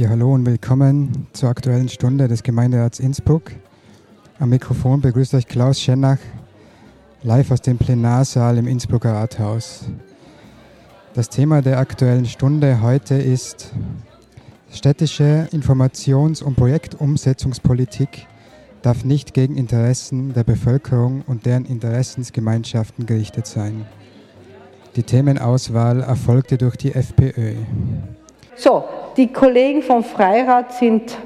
Ja, hallo und willkommen zur Aktuellen Stunde des Gemeinderats Innsbruck. Am Mikrofon begrüßt euch Klaus Schennach, live aus dem Plenarsaal im Innsbrucker Rathaus. Das Thema der Aktuellen Stunde heute ist städtische Informations- und Projektumsetzungspolitik darf nicht gegen Interessen der Bevölkerung und deren Interessensgemeinschaften gerichtet sein. Die Themenauswahl erfolgte durch die FPÖ. So, die Kollegen vom Freirat sind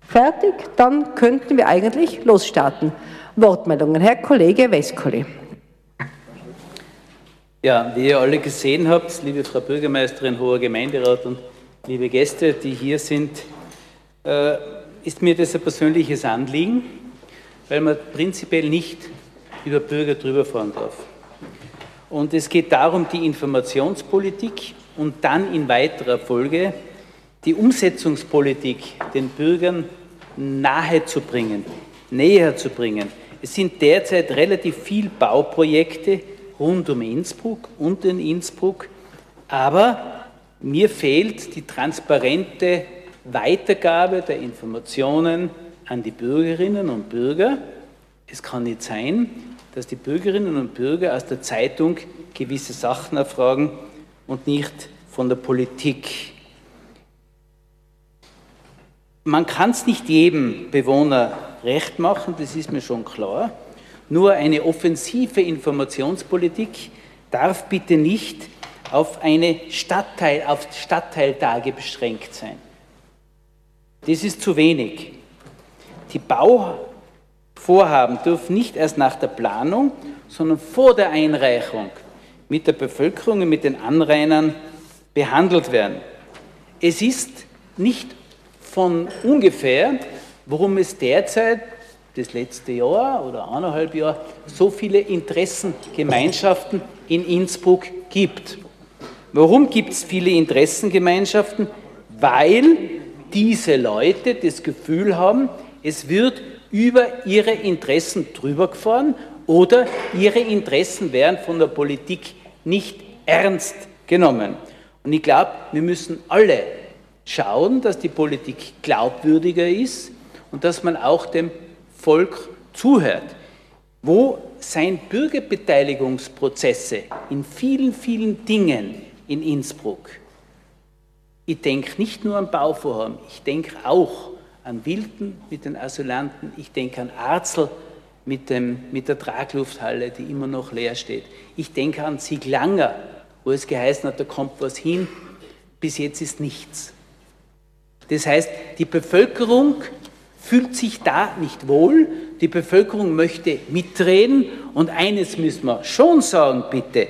fertig, dann könnten wir eigentlich losstarten. Wortmeldungen. Herr Kollege Westkolle. Ja, wie ihr alle gesehen habt, liebe Frau Bürgermeisterin, hoher Gemeinderat und liebe Gäste, die hier sind, äh, ist mir das ein persönliches Anliegen, weil man prinzipiell nicht über Bürger drüber fahren darf. Und es geht darum, die Informationspolitik und dann in weiterer Folge die Umsetzungspolitik den Bürgern nahe zu bringen, näher zu bringen. Es sind derzeit relativ viele Bauprojekte rund um Innsbruck und in Innsbruck, aber mir fehlt die transparente Weitergabe der Informationen an die Bürgerinnen und Bürger. Es kann nicht sein, dass die Bürgerinnen und Bürger aus der Zeitung gewisse Sachen erfragen und nicht von der Politik. Man kann es nicht jedem Bewohner recht machen, das ist mir schon klar. Nur eine offensive Informationspolitik darf bitte nicht auf eine Stadtteil, auf Stadtteiltage beschränkt sein. Das ist zu wenig. Die Bauvorhaben dürfen nicht erst nach der Planung, sondern vor der Einreichung mit der Bevölkerung und mit den Anrainern behandelt werden. Es ist nicht von ungefähr, worum es derzeit das letzte Jahr oder eineinhalb Jahr so viele Interessengemeinschaften in Innsbruck gibt. Warum gibt es viele Interessengemeinschaften? Weil diese Leute das Gefühl haben, es wird über ihre Interessen drüber gefahren oder ihre Interessen werden von der Politik nicht ernst genommen. Und ich glaube, wir müssen alle schauen, dass die Politik glaubwürdiger ist und dass man auch dem Volk zuhört. Wo sind Bürgerbeteiligungsprozesse in vielen, vielen Dingen in Innsbruck? Ich denke nicht nur an Bauvorhaben, ich denke auch an Wilden mit den Asylanten, ich denke an Arzel mit, dem, mit der Traglufthalle, die immer noch leer steht. Ich denke an Sieglanger, wo es geheißen hat, da kommt was hin, bis jetzt ist nichts. Das heißt, die Bevölkerung fühlt sich da nicht wohl, die Bevölkerung möchte mitreden und eines müssen wir schon sagen, bitte,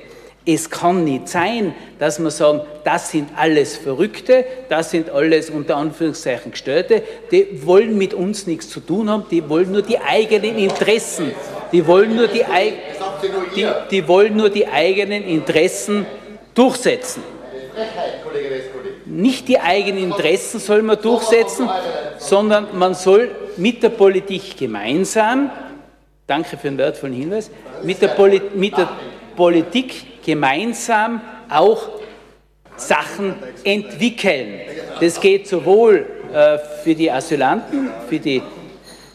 es kann nicht sein, dass wir sagen, das sind alles Verrückte, das sind alles unter Anführungszeichen Gestörte, die wollen mit uns nichts zu tun haben, die wollen nur die eigenen Interessen, die wollen nur die, die, die, wollen nur die eigenen Interessen durchsetzen. Nicht die eigenen Interessen soll man durchsetzen, sondern man soll mit der Politik gemeinsam, danke für den wertvollen Hinweis, mit der, Poli mit der Politik gemeinsam auch Sachen entwickeln. Das geht sowohl äh, für die Asylanten, für die,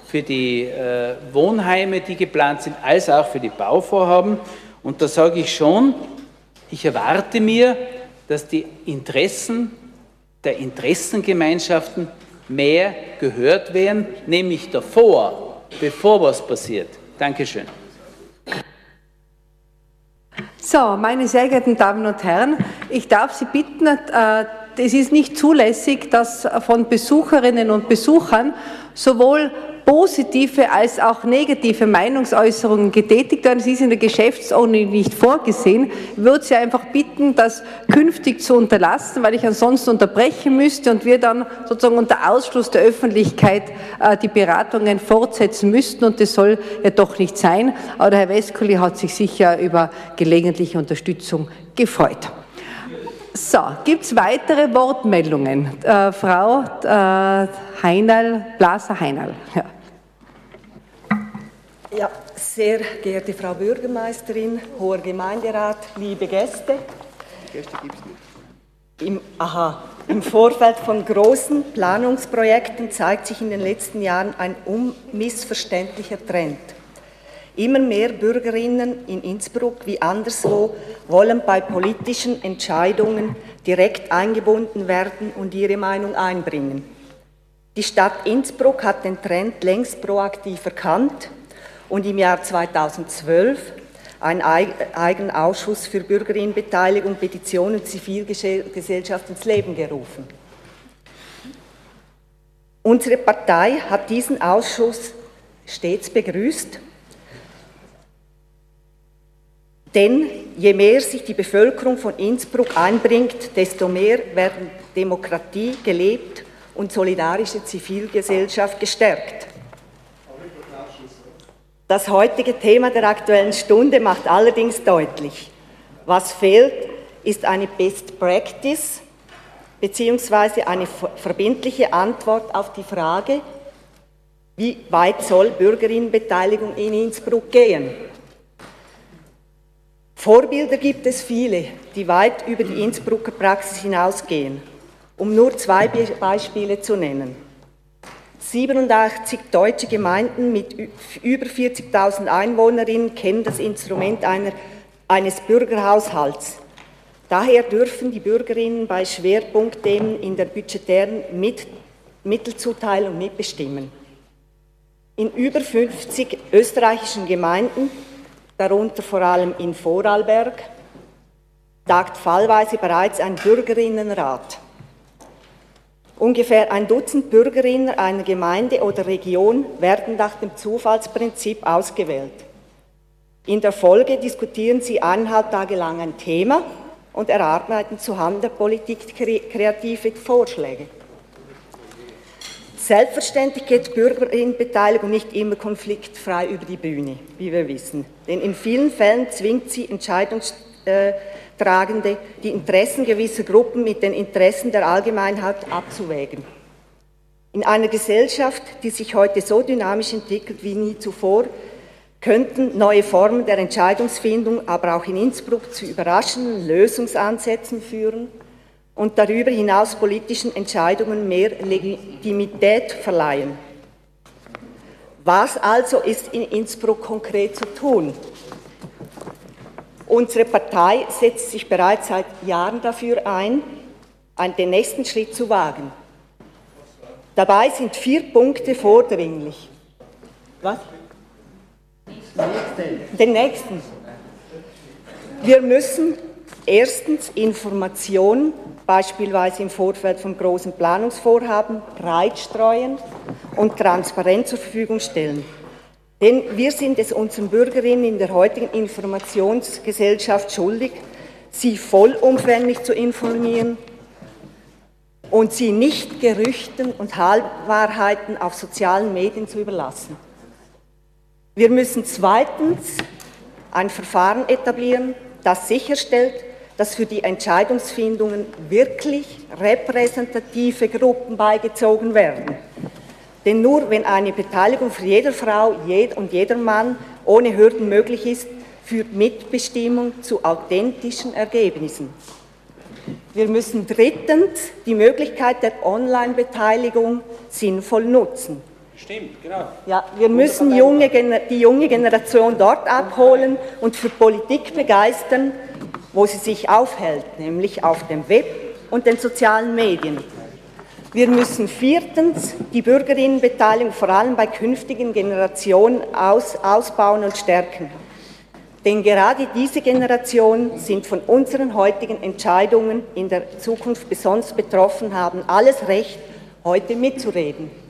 für die äh, Wohnheime, die geplant sind, als auch für die Bauvorhaben. Und da sage ich schon, ich erwarte mir, dass die Interessen der Interessengemeinschaften mehr gehört werden, nämlich davor, bevor was passiert. Dankeschön. So, meine sehr geehrten Damen und Herren, ich darf Sie bitten, äh, es ist nicht zulässig, dass von Besucherinnen und Besuchern sowohl positive als auch negative Meinungsäußerungen getätigt werden. Das ist in der Geschäftsordnung nicht vorgesehen. Ich würde Sie einfach bitten, das künftig zu unterlassen, weil ich ansonsten unterbrechen müsste und wir dann sozusagen unter Ausschluss der Öffentlichkeit äh, die Beratungen fortsetzen müssten und das soll ja doch nicht sein. Aber der Herr Westkuli hat sich sicher über gelegentliche Unterstützung gefreut. So, gibt es weitere Wortmeldungen? Äh, Frau äh, Heinal, Blaser Heinal. Ja. ja, sehr geehrte Frau Bürgermeisterin, hoher Gemeinderat, liebe Gäste. Gäste gibt es nicht. Im, aha, Im Vorfeld von großen Planungsprojekten zeigt sich in den letzten Jahren ein unmissverständlicher Trend. Immer mehr Bürgerinnen in Innsbruck wie anderswo wollen bei politischen Entscheidungen direkt eingebunden werden und ihre Meinung einbringen. Die Stadt Innsbruck hat den Trend längst proaktiv erkannt und im Jahr 2012 einen eigenen Ausschuss für Bürgerinnenbeteiligung, Petitionen und Zivilgesellschaft ins Leben gerufen. Unsere Partei hat diesen Ausschuss stets begrüßt, denn je mehr sich die Bevölkerung von Innsbruck einbringt, desto mehr werden Demokratie gelebt und solidarische Zivilgesellschaft gestärkt. Das heutige Thema der Aktuellen Stunde macht allerdings deutlich, was fehlt, ist eine Best Practice beziehungsweise eine verbindliche Antwort auf die Frage, wie weit soll Bürgerinnenbeteiligung in Innsbruck gehen? Vorbilder gibt es viele, die weit über die Innsbrucker Praxis hinausgehen. Um nur zwei Beispiele zu nennen. 87 deutsche Gemeinden mit über 40.000 Einwohnerinnen kennen das Instrument einer, eines Bürgerhaushalts. Daher dürfen die Bürgerinnen bei Schwerpunktthemen in der budgetären mit Mittelzuteilung mitbestimmen. In über 50 österreichischen Gemeinden, darunter vor allem in Vorarlberg, tagt fallweise bereits ein Bürgerinnenrat. Ungefähr ein Dutzend Bürgerinnen einer Gemeinde oder Region werden nach dem Zufallsprinzip ausgewählt. In der Folge diskutieren sie eineinhalb Tage lang ein Thema und erarbeiten zuhanden der Politik kreative Vorschläge. Selbstverständlich geht Bürgerinnenbeteiligung nicht immer konfliktfrei über die Bühne, wie wir wissen. Denn in vielen Fällen zwingt sie Entscheidungs äh, Tragende, die Interessen gewisser Gruppen mit den Interessen der Allgemeinheit abzuwägen. In einer Gesellschaft, die sich heute so dynamisch entwickelt wie nie zuvor, könnten neue Formen der Entscheidungsfindung aber auch in Innsbruck zu überraschenden Lösungsansätzen führen und darüber hinaus politischen Entscheidungen mehr Legitimität verleihen. Was also ist in Innsbruck konkret zu tun? Unsere Partei setzt sich bereits seit Jahren dafür ein, den nächsten Schritt zu wagen. Dabei sind vier Punkte vordringlich. Was? Den nächsten. Wir müssen erstens Informationen, beispielsweise im Vorfeld von großen Planungsvorhaben, breit streuen und transparent zur Verfügung stellen. Denn wir sind es unseren Bürgerinnen in der heutigen Informationsgesellschaft schuldig, sie vollumfänglich zu informieren und sie nicht Gerüchten und Halbwahrheiten auf sozialen Medien zu überlassen. Wir müssen zweitens ein Verfahren etablieren, das sicherstellt, dass für die Entscheidungsfindungen wirklich repräsentative Gruppen beigezogen werden. Denn nur wenn eine Beteiligung für jede Frau und jeder Mann ohne Hürden möglich ist, führt Mitbestimmung zu authentischen Ergebnissen. Wir müssen drittens die Möglichkeit der Online-Beteiligung sinnvoll nutzen. Stimmt, genau. Ja, wir müssen junge, die junge Generation dort abholen und für Politik begeistern, wo sie sich aufhält, nämlich auf dem Web und den sozialen Medien. Wir müssen viertens die Bürgerinnenbeteiligung vor allem bei künftigen Generationen aus, ausbauen und stärken. Denn gerade diese Generationen sind von unseren heutigen Entscheidungen in der Zukunft besonders betroffen, haben alles Recht, heute mitzureden.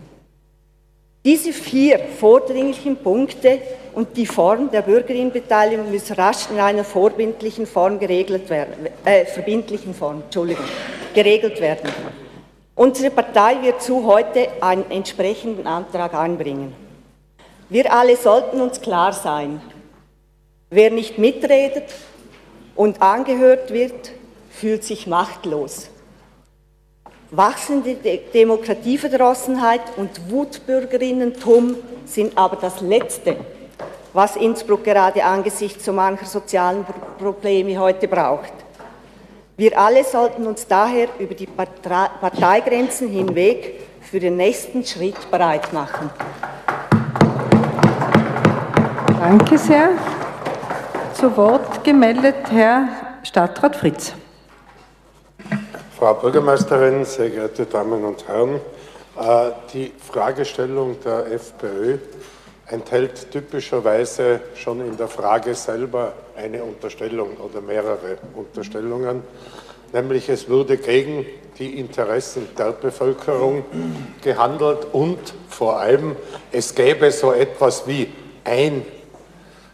Diese vier vordringlichen Punkte und die Form der Bürgerinnenbeteiligung müssen rasch in einer vorbindlichen Form geregelt werden, äh, verbindlichen Form, Entschuldigung, geregelt werden. Unsere Partei wird zu heute einen entsprechenden Antrag einbringen. Wir alle sollten uns klar sein, wer nicht mitredet und angehört wird, fühlt sich machtlos. Wachsende Demokratieverdrossenheit und Wutbürgerinnentum sind aber das Letzte, was Innsbruck gerade angesichts so mancher sozialen Probleme heute braucht. Wir alle sollten uns daher über die Parteigrenzen hinweg für den nächsten Schritt bereit machen. Danke sehr. Zu Wort gemeldet Herr Stadtrat Fritz. Frau Bürgermeisterin, sehr geehrte Damen und Herren, äh, die Fragestellung der FPÖ enthält typischerweise schon in der Frage selber eine Unterstellung oder mehrere Unterstellungen, nämlich es würde gegen die Interessen der Bevölkerung gehandelt und vor allem es gäbe so etwas wie ein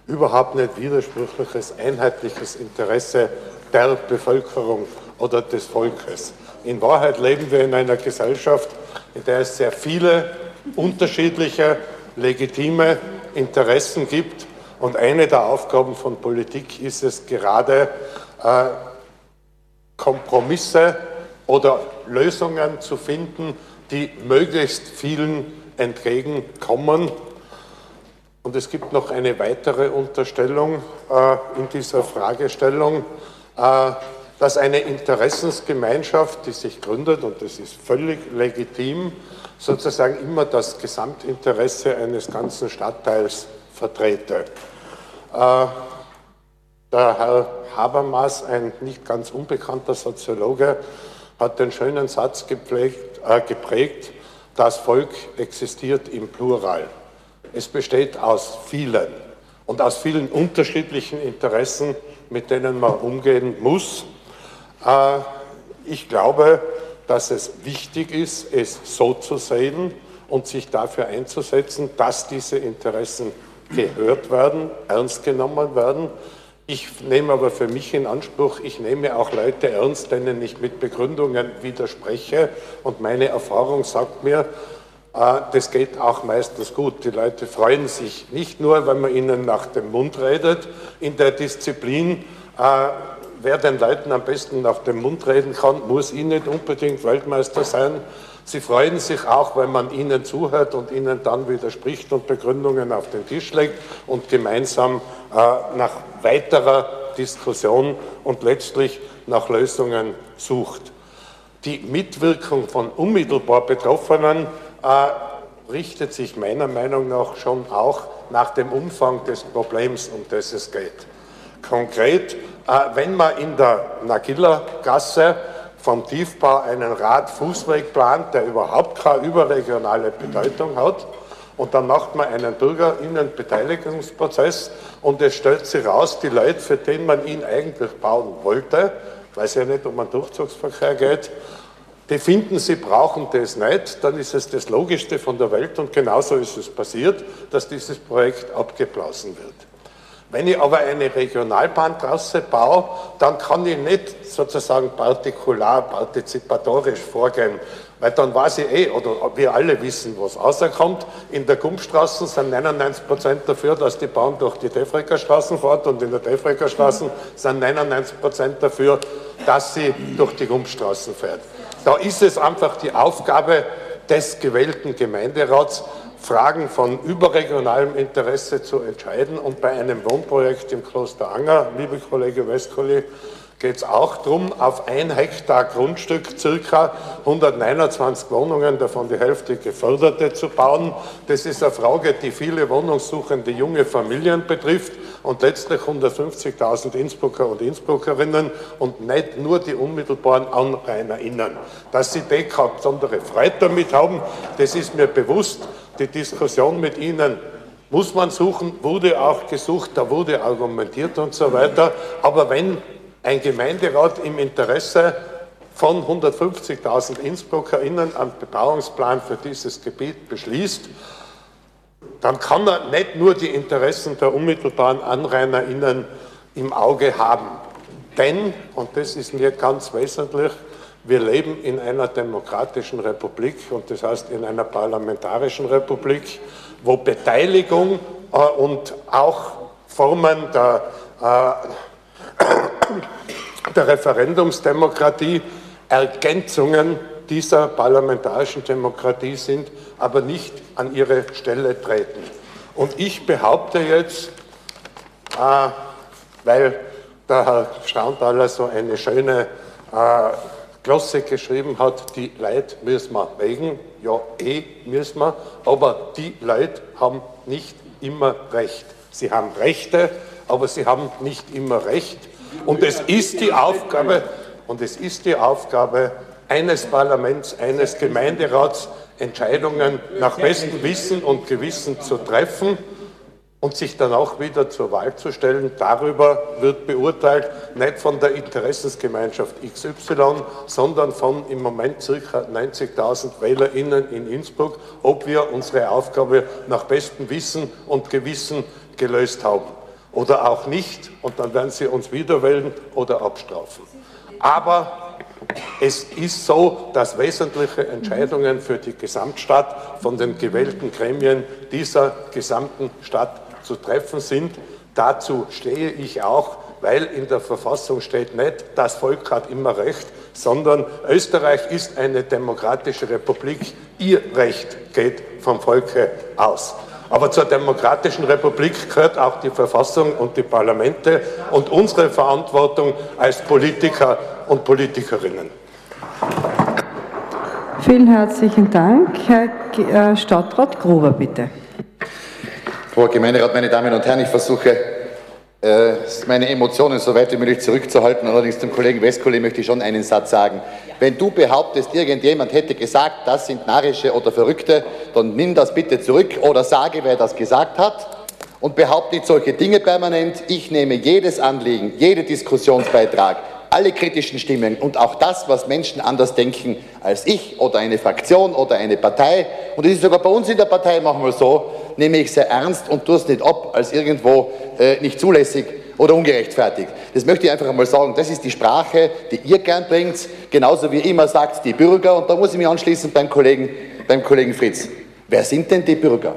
überhaupt nicht widersprüchliches, einheitliches Interesse der Bevölkerung oder des Volkes. In Wahrheit leben wir in einer Gesellschaft, in der es sehr viele unterschiedliche, legitime Interessen gibt. Und eine der Aufgaben von Politik ist es gerade, äh, Kompromisse oder Lösungen zu finden, die möglichst vielen entgegenkommen. Und es gibt noch eine weitere Unterstellung äh, in dieser Fragestellung. Äh, dass eine Interessensgemeinschaft, die sich gründet, und das ist völlig legitim, sozusagen immer das Gesamtinteresse eines ganzen Stadtteils vertrete. Äh, der Herr Habermas, ein nicht ganz unbekannter Soziologe, hat den schönen Satz gepflegt, äh, geprägt, das Volk existiert im Plural. Es besteht aus vielen und aus vielen unterschiedlichen Interessen, mit denen man umgehen muss. Äh, ich glaube, dass es wichtig ist, es so zu sehen und sich dafür einzusetzen, dass diese Interessen gehört werden, ernst genommen werden. Ich nehme aber für mich in Anspruch, ich nehme auch Leute ernst, denen ich mit Begründungen widerspreche. Und meine Erfahrung sagt mir, äh, das geht auch meistens gut. Die Leute freuen sich nicht nur, wenn man ihnen nach dem Mund redet in der Disziplin, äh, wer den Leuten am besten nach dem Mund reden kann, muss ihn nicht unbedingt Weltmeister sein. Sie freuen sich auch, wenn man ihnen zuhört und ihnen dann widerspricht und Begründungen auf den Tisch legt und gemeinsam äh, nach weiterer Diskussion und letztlich nach Lösungen sucht. Die Mitwirkung von unmittelbar Betroffenen äh, richtet sich meiner Meinung nach schon auch nach dem Umfang des Problems, um das es geht. Konkret äh, wenn man in der Nagilla-Gasse vom Tiefbau einen Radfußweg plant, der überhaupt keine überregionale Bedeutung hat, und dann macht man einen Bürgerinnenbeteiligungsprozess und es stellt sich raus, die Leute, für den man ihn eigentlich bauen wollte, weil es ja nicht um einen Durchzugsverkehr geht, die finden, sie brauchen das nicht, dann ist es das Logischste von der Welt und genauso ist es passiert, dass dieses Projekt abgeblasen wird. Wenn ich aber eine Regionalbahntrasse baue, dann kann ich nicht sozusagen partikular, partizipatorisch vorgehen, weil dann weiß ich eh, oder wir alle wissen, was rauskommt. In der Gumpstraße sind 99 Prozent dafür, dass die Bahn durch die Defrecker Straßen fährt und in der Defrecker Straßen sind 99 Prozent dafür, dass sie durch die Gumpstraßen fährt. Da ist es einfach die Aufgabe des gewählten Gemeinderats, Fragen von überregionalem Interesse zu entscheiden. Und bei einem Wohnprojekt im Kloster Anger, liebe Kollege Westkolle, geht es auch darum, auf ein Hektar Grundstück circa 129 Wohnungen, davon die Hälfte geförderte, zu bauen. Das ist eine Frage, die viele wohnungssuchende junge Familien betrifft und letztlich 150.000 Innsbrucker und Innsbruckerinnen und nicht nur die unmittelbaren AnrainerInnen. Dass sie besondere Freude damit haben, das ist mir bewusst. Die Diskussion mit Ihnen muss man suchen, wurde auch gesucht, da wurde argumentiert und so weiter. Aber wenn ein Gemeinderat im Interesse von 150.000 InnsbruckerInnen einen Bebauungsplan für dieses Gebiet beschließt, dann kann er nicht nur die Interessen der unmittelbaren AnrainerInnen im Auge haben. Denn, und das ist mir ganz wesentlich, wir leben in einer demokratischen Republik und das heißt in einer parlamentarischen Republik, wo Beteiligung äh, und auch Formen der, äh, der Referendumsdemokratie Ergänzungen dieser parlamentarischen Demokratie sind, aber nicht an ihre Stelle treten. Und ich behaupte jetzt, äh, weil der Herr Stauntaler so eine schöne äh, Glosse geschrieben hat, die Leute müssen wir wegen, ja, eh müssen wir, aber die Leute haben nicht immer Recht. Sie haben Rechte, aber sie haben nicht immer Recht. Und es ist die Aufgabe, und es ist die Aufgabe eines Parlaments, eines Gemeinderats, Entscheidungen nach bestem Wissen und Gewissen zu treffen und sich dann auch wieder zur Wahl zu stellen. Darüber wird beurteilt, nicht von der Interessensgemeinschaft XY, sondern von im Moment ca. 90.000 WählerInnen in Innsbruck, ob wir unsere Aufgabe nach bestem Wissen und Gewissen gelöst haben oder auch nicht. Und dann werden sie uns wieder wählen oder abstrafen. Aber es ist so, dass wesentliche Entscheidungen für die Gesamtstadt von den gewählten Gremien dieser gesamten Stadt zu treffen sind. Dazu stehe ich auch, weil in der Verfassung steht nicht, das Volk hat immer Recht, sondern Österreich ist eine demokratische Republik. Ihr Recht geht vom Volke aus. Aber zur demokratischen Republik gehört auch die Verfassung und die Parlamente und unsere Verantwortung als Politiker und Politikerinnen. Vielen herzlichen Dank. Herr äh, Stadtrat Gruber, bitte. Frau Gemeinderat, meine Damen und Herren, ich versuche, äh, meine Emotionen so weit wie möglich zurückzuhalten. Allerdings zum Kollegen Westkohle möchte ich schon einen Satz sagen. Wenn du behauptest, irgendjemand hätte gesagt, das sind Narische oder Verrückte, dann nimm das bitte zurück oder sage, wer das gesagt hat und behaupte nicht solche Dinge permanent. Ich nehme jedes Anliegen, jeden Diskussionsbeitrag, alle kritischen Stimmen und auch das, was Menschen anders denken als ich oder eine Fraktion oder eine Partei, und es ist sogar bei uns in der Partei manchmal so, nehme ich sehr ernst und tue es nicht ab als irgendwo äh, nicht zulässig oder ungerechtfertigt. Das möchte ich einfach einmal sagen. Das ist die Sprache, die ihr gern bringt, genauso wie immer sagt die Bürger. Und da muss ich mich anschließen beim Kollegen, beim Kollegen Fritz. Wer sind denn die Bürger?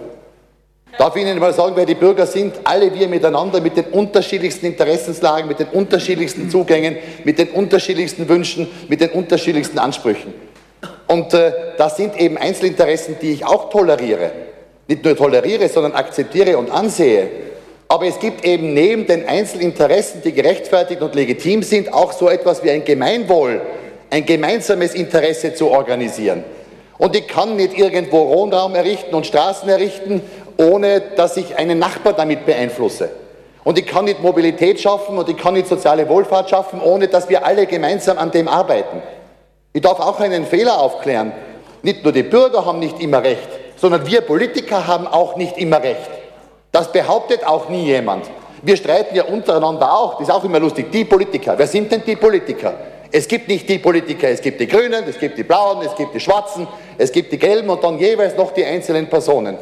Darf ich Ihnen mal sagen, wer die Bürger sind? Alle wir miteinander mit den unterschiedlichsten Interessenslagen, mit den unterschiedlichsten Zugängen, mit den unterschiedlichsten Wünschen, mit den unterschiedlichsten Ansprüchen. Und äh, das sind eben Einzelinteressen, die ich auch toleriere. Nicht nur toleriere, sondern akzeptiere und ansehe. Aber es gibt eben neben den Einzelinteressen, die gerechtfertigt und legitim sind, auch so etwas wie ein Gemeinwohl, ein gemeinsames Interesse zu organisieren. Und ich kann nicht irgendwo Wohnraum errichten und Straßen errichten ohne dass ich einen Nachbar damit beeinflusse. Und ich kann nicht Mobilität schaffen und ich kann nicht soziale Wohlfahrt schaffen, ohne dass wir alle gemeinsam an dem arbeiten. Ich darf auch einen Fehler aufklären. Nicht nur die Bürger haben nicht immer recht, sondern wir Politiker haben auch nicht immer recht. Das behauptet auch nie jemand. Wir streiten ja untereinander auch, das ist auch immer lustig, die Politiker. Wer sind denn die Politiker? Es gibt nicht die Politiker, es gibt die Grünen, es gibt die Blauen, es gibt die Schwarzen, es gibt die Gelben und dann jeweils noch die einzelnen Personen.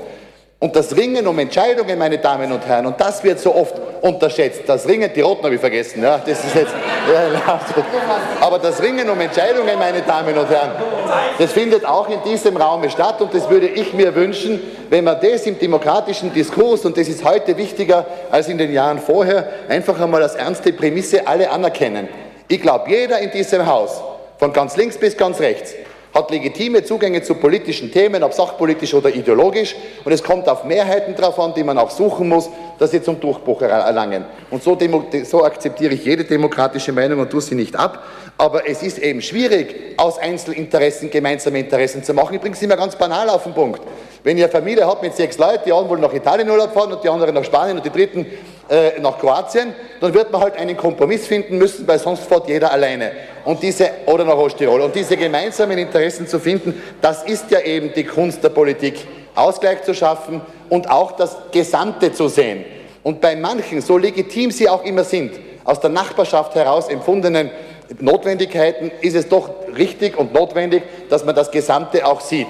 Und das Ringen um Entscheidungen, meine Damen und Herren, und das wird so oft unterschätzt. Das Ringen, die Roten habe ich vergessen, ja, das ist jetzt, ja, aber das Ringen um Entscheidungen, meine Damen und Herren, das findet auch in diesem Raum statt und das würde ich mir wünschen, wenn man das im demokratischen Diskurs, und das ist heute wichtiger als in den Jahren vorher, einfach einmal als ernste Prämisse alle anerkennen. Ich glaube, jeder in diesem Haus, von ganz links bis ganz rechts, hat legitime Zugänge zu politischen Themen, ob sachpolitisch oder ideologisch. Und es kommt auf Mehrheiten drauf an, die man auch suchen muss, dass sie zum Durchbruch erlangen. Und so, so akzeptiere ich jede demokratische Meinung und tue sie nicht ab. Aber es ist eben schwierig, aus Einzelinteressen gemeinsame Interessen zu machen. Ich bringe es immer ganz banal auf den Punkt. Wenn ihr Familie habt mit sechs Leuten, die einen wollen nach Italien Urlaub fahren und die anderen nach Spanien und die dritten äh, nach Kroatien, dann wird man halt einen Kompromiss finden müssen, weil sonst fährt jeder alleine. Und diese, oder nach Osttirol. Und diese gemeinsamen Interessen zu finden, das ist ja eben die Kunst der Politik, Ausgleich zu schaffen und auch das Gesamte zu sehen. Und bei manchen, so legitim sie auch immer sind, aus der Nachbarschaft heraus empfundenen Notwendigkeiten ist es doch richtig und notwendig, dass man das Gesamte auch sieht.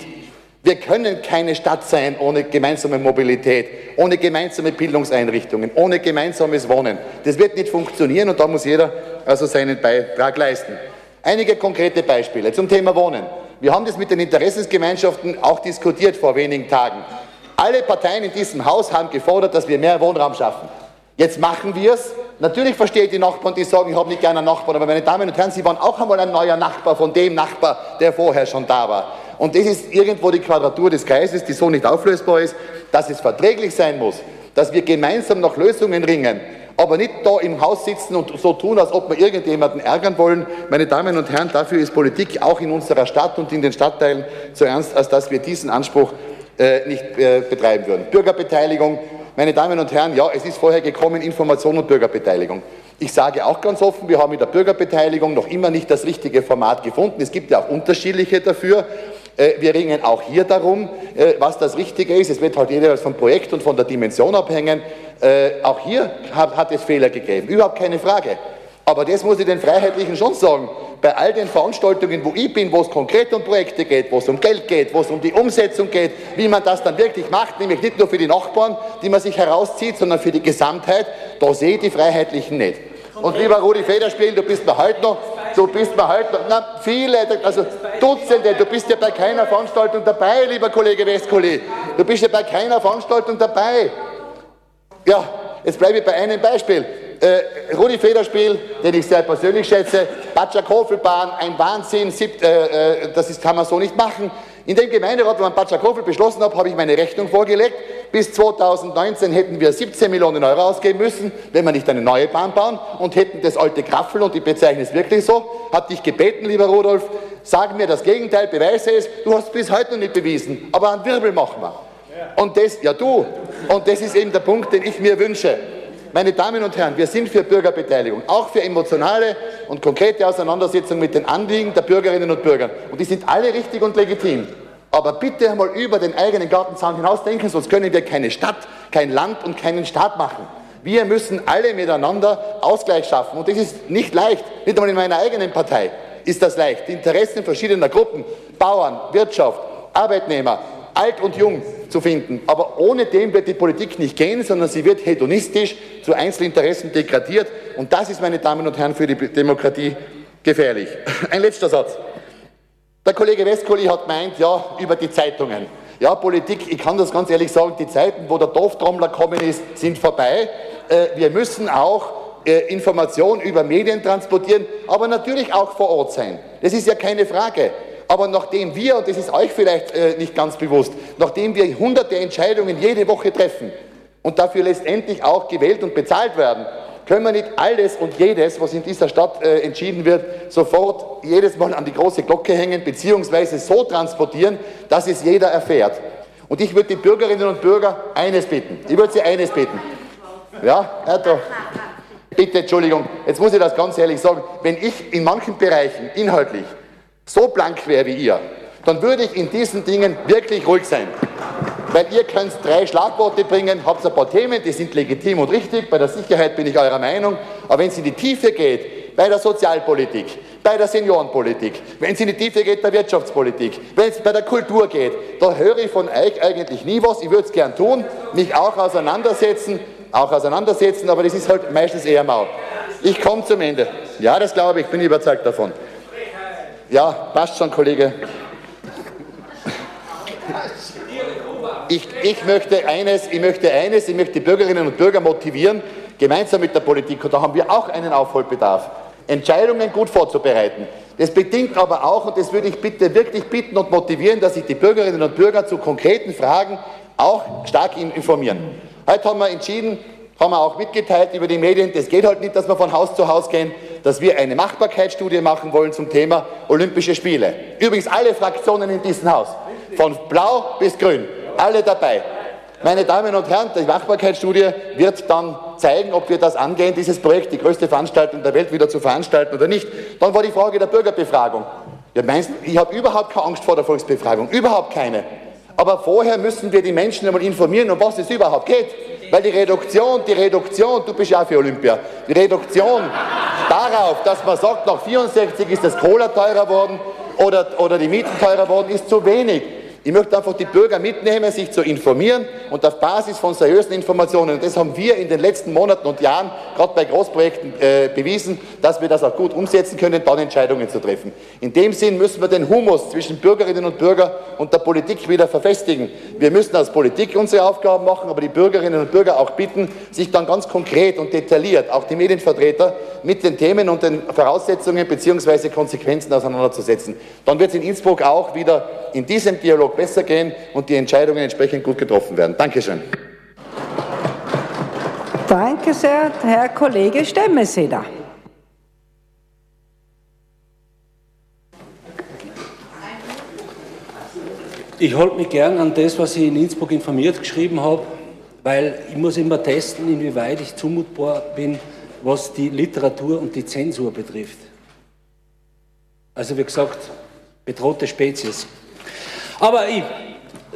Wir können keine Stadt sein ohne gemeinsame Mobilität, ohne gemeinsame Bildungseinrichtungen, ohne gemeinsames Wohnen. Das wird nicht funktionieren und da muss jeder also seinen Beitrag leisten. Einige konkrete Beispiele zum Thema Wohnen. Wir haben das mit den Interessensgemeinschaften auch diskutiert vor wenigen Tagen. Alle Parteien in diesem Haus haben gefordert, dass wir mehr Wohnraum schaffen. Jetzt machen wir es. Natürlich verstehe ich die Nachbarn, die sagen, ich habe nicht gerne einen Nachbarn, aber meine Damen und Herren, Sie waren auch einmal ein neuer Nachbar von dem Nachbar, der vorher schon da war. Und das ist irgendwo die Quadratur des Kreises, die so nicht auflösbar ist, dass es verträglich sein muss, dass wir gemeinsam nach Lösungen ringen, aber nicht da im Haus sitzen und so tun, als ob wir irgendjemanden ärgern wollen. Meine Damen und Herren, dafür ist Politik auch in unserer Stadt und in den Stadtteilen zu ernst, als dass wir diesen Anspruch äh, nicht äh, betreiben würden. Bürgerbeteiligung, meine Damen und Herren, ja, es ist vorher gekommen, Information und Bürgerbeteiligung. Ich sage auch ganz offen, wir haben mit der Bürgerbeteiligung noch immer nicht das richtige Format gefunden. Es gibt ja auch unterschiedliche dafür. Äh, wir ringen auch hier darum, äh, was das Richtige ist. Es wird halt jeweils vom Projekt und von der Dimension abhängen. Äh, auch hier hat es Fehler gegeben, überhaupt keine Frage. Aber das muss ich den Freiheitlichen schon sagen. Bei all den Veranstaltungen, wo ich bin, wo es konkret um Projekte geht, wo es um Geld geht, wo es um die Umsetzung geht, wie man das dann wirklich macht, nämlich nicht nur für die Nachbarn, die man sich herauszieht, sondern für die Gesamtheit, da sehe ich die Freiheitlichen nicht. Und lieber Rudi Federspiel, du bist mir heute noch, du bist mir heute noch, na, viele, also Dutzende, du bist ja bei keiner Veranstaltung dabei, lieber Kollege Westkoli. Du bist ja bei keiner Veranstaltung dabei. Ja, jetzt bleibe ich bei einem Beispiel. Äh, Rudi Federspiel, den ich sehr persönlich schätze, Batscher Kofelbahn, ein Wahnsinn, sieb, äh, äh, das ist, kann man so nicht machen. In dem Gemeinderat, wo man Batschakofel beschlossen hat, habe ich meine Rechnung vorgelegt. Bis 2019 hätten wir 17 Millionen Euro ausgeben müssen, wenn wir nicht eine neue Bahn bauen und hätten das alte Kraffel, und ich bezeichne es wirklich so, habe dich gebeten, lieber Rudolf, sag mir das Gegenteil, beweise es, du hast es bis heute noch nicht bewiesen, aber einen Wirbel machen wir. Und das, ja du, und das ist eben der Punkt, den ich mir wünsche. Meine Damen und Herren, wir sind für Bürgerbeteiligung, auch für emotionale und konkrete Auseinandersetzungen mit den Anliegen der Bürgerinnen und Bürger. Und die sind alle richtig und legitim. Aber bitte einmal über den eigenen Gartenzaun hinausdenken, sonst können wir keine Stadt, kein Land und keinen Staat machen. Wir müssen alle miteinander Ausgleich schaffen. Und das ist nicht leicht, nicht einmal in meiner eigenen Partei ist das leicht. Die Interessen verschiedener Gruppen, Bauern, Wirtschaft, Arbeitnehmer, alt und jung zu finden. Aber ohne dem wird die Politik nicht gehen, sondern sie wird hedonistisch zu Einzelinteressen degradiert. Und das ist, meine Damen und Herren, für die Demokratie gefährlich. Ein letzter Satz. Der Kollege Westkoli hat meint, ja, über die Zeitungen. Ja, Politik, ich kann das ganz ehrlich sagen, die Zeiten, wo der Dorftrommler gekommen ist, sind vorbei. Äh, wir müssen auch äh, Informationen über Medien transportieren, aber natürlich auch vor Ort sein. Das ist ja keine Frage. Aber nachdem wir, und das ist euch vielleicht äh, nicht ganz bewusst, nachdem wir hunderte Entscheidungen jede Woche treffen und dafür letztendlich auch gewählt und bezahlt werden, können wir nicht alles und jedes, was in dieser Stadt äh, entschieden wird, sofort jedes Mal an die große Glocke hängen, beziehungsweise so transportieren, dass es jeder erfährt. Und ich würde die Bürgerinnen und Bürger eines bitten. Ich würde sie eines bitten. Ja, Herr doch. Bitte, Entschuldigung, jetzt muss ich das ganz ehrlich sagen. Wenn ich in manchen Bereichen inhaltlich so blank wäre wie ihr, dann würde ich in diesen Dingen wirklich ruhig sein. Weil ihr könnt drei Schlagworte bringen, habt ein paar Themen, die sind legitim und richtig, bei der Sicherheit bin ich eurer Meinung, aber wenn es in die Tiefe geht, bei der Sozialpolitik, bei der Seniorenpolitik, wenn es in die Tiefe geht bei Wirtschaftspolitik, wenn es bei der Kultur geht, da höre ich von euch eigentlich nie was. Ich würde es gern tun, mich auch auseinandersetzen, auch auseinandersetzen, aber das ist halt meistens eher mau. Ich komme zum Ende. Ja, das glaube ich, bin überzeugt davon. Ja, passt schon, Kollege. Ich, ich, möchte eines, ich möchte eines, ich möchte die Bürgerinnen und Bürger motivieren, gemeinsam mit der Politik, und da haben wir auch einen Aufholbedarf, Entscheidungen gut vorzubereiten. Das bedingt aber auch, und das würde ich bitte wirklich bitten und motivieren, dass sich die Bürgerinnen und Bürger zu konkreten Fragen auch stark informieren. Heute haben wir entschieden, haben wir auch mitgeteilt über die Medien, das geht halt nicht, dass wir von Haus zu Haus gehen, dass wir eine Machbarkeitsstudie machen wollen zum Thema Olympische Spiele. Übrigens alle Fraktionen in diesem Haus, von blau bis grün, alle dabei. Meine Damen und Herren, die Machbarkeitsstudie wird dann zeigen, ob wir das angehen, dieses Projekt, die größte Veranstaltung der Welt wieder zu veranstalten oder nicht. Dann war die Frage der Bürgerbefragung. Ja, meinst, ich habe überhaupt keine Angst vor der Volksbefragung, überhaupt keine. Aber vorher müssen wir die Menschen einmal informieren, um was es überhaupt geht. Weil die Reduktion, die Reduktion, du bist ja auch für Olympia, die Reduktion darauf, dass man sagt, nach 64 ist das Cola teurer worden oder, oder die Mieten teurer worden, ist zu wenig. Ich möchte einfach die Bürger mitnehmen, sich zu informieren und auf Basis von seriösen Informationen, und das haben wir in den letzten Monaten und Jahren, gerade bei Großprojekten, äh, bewiesen, dass wir das auch gut umsetzen können, dann Entscheidungen zu treffen. In dem Sinn müssen wir den Humus zwischen Bürgerinnen und Bürgern und der Politik wieder verfestigen. Wir müssen als Politik unsere Aufgaben machen, aber die Bürgerinnen und Bürger auch bitten, sich dann ganz konkret und detailliert, auch die Medienvertreter, mit den Themen und den Voraussetzungen bzw. Konsequenzen auseinanderzusetzen. Dann wird es in Innsbruck auch wieder in diesem Dialog besser gehen und die Entscheidungen entsprechend gut getroffen werden. Dankeschön. Danke sehr, Herr Kollege Stemmeseder. Ich halte mich gern an das, was ich in Innsbruck informiert geschrieben habe, weil ich muss immer testen, inwieweit ich zumutbar bin, was die Literatur und die Zensur betrifft. Also wie gesagt, bedrohte Spezies. Aber ich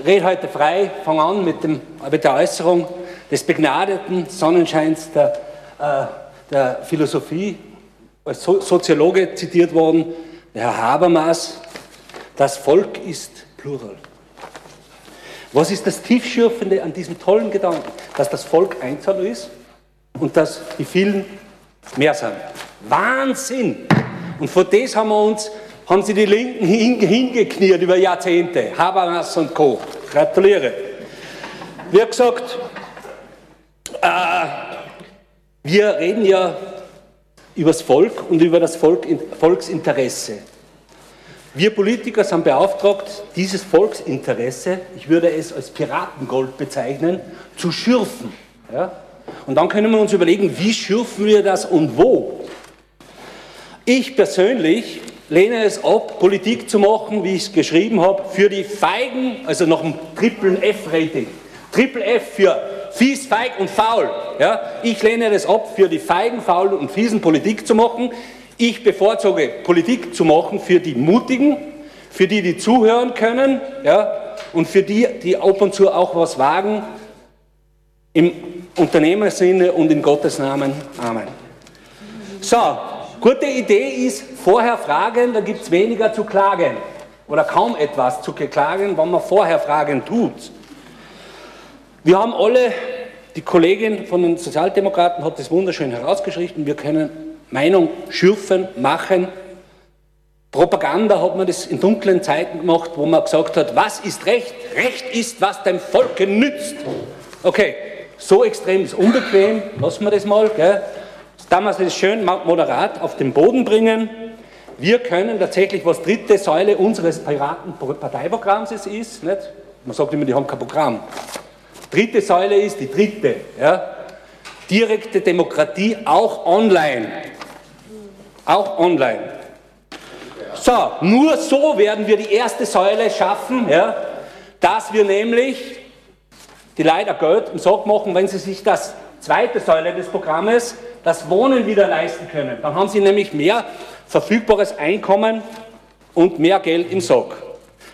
rede heute frei, fange an mit, dem, mit der Äußerung des begnadeten Sonnenscheins der, äh, der Philosophie, als so Soziologe zitiert worden, der Herr Habermas, das Volk ist Plural. Was ist das Tiefschürfende an diesem tollen Gedanken? Dass das Volk Einzahl ist und dass die vielen mehr sind. Wahnsinn! Und vor das haben wir uns, haben sie die Linken hingekniert über Jahrzehnte. Habermas und Co. Gratuliere. Wie gesagt, äh, wir reden ja über das Volk und über das Volk, Volksinteresse. Wir Politiker sind beauftragt, dieses Volksinteresse, ich würde es als Piratengold bezeichnen, zu schürfen. Ja? Und dann können wir uns überlegen, wie schürfen wir das und wo. Ich persönlich lehne es ab, Politik zu machen, wie ich es geschrieben habe, für die Feigen, also nach dem Triple F-Rating. Triple F für fies, feig und faul. Ja? Ich lehne es ab, für die Feigen, faulen und fiesen Politik zu machen. Ich bevorzuge Politik zu machen für die Mutigen, für die, die zuhören können ja, und für die, die ab und zu auch was wagen, im Unternehmersinne und in Gottes Namen. Amen. So, gute Idee ist, vorher fragen, da gibt es weniger zu klagen oder kaum etwas zu klagen, wenn man vorher Fragen tut. Wir haben alle, die Kollegin von den Sozialdemokraten hat das wunderschön herausgeschrieben, wir können Meinung schürfen, machen. Propaganda hat man das in dunklen Zeiten gemacht, wo man gesagt hat, was ist Recht? Recht ist, was dem Volke nützt. Okay, so extrem ist unbequem, lassen wir das mal. Gell? Damals das schön moderat auf den Boden bringen. Wir können tatsächlich, was dritte Säule unseres Piratenparteiprogramms ist, nicht? man sagt immer, die haben kein Programm. Dritte Säule ist die dritte. Ja? Direkte Demokratie auch online auch online. So, nur so werden wir die erste Säule schaffen, ja, dass wir nämlich die Leute Geld im Sack machen, wenn sie sich das zweite Säule des Programmes, das Wohnen wieder leisten können. Dann haben sie nämlich mehr verfügbares Einkommen und mehr Geld im Sack.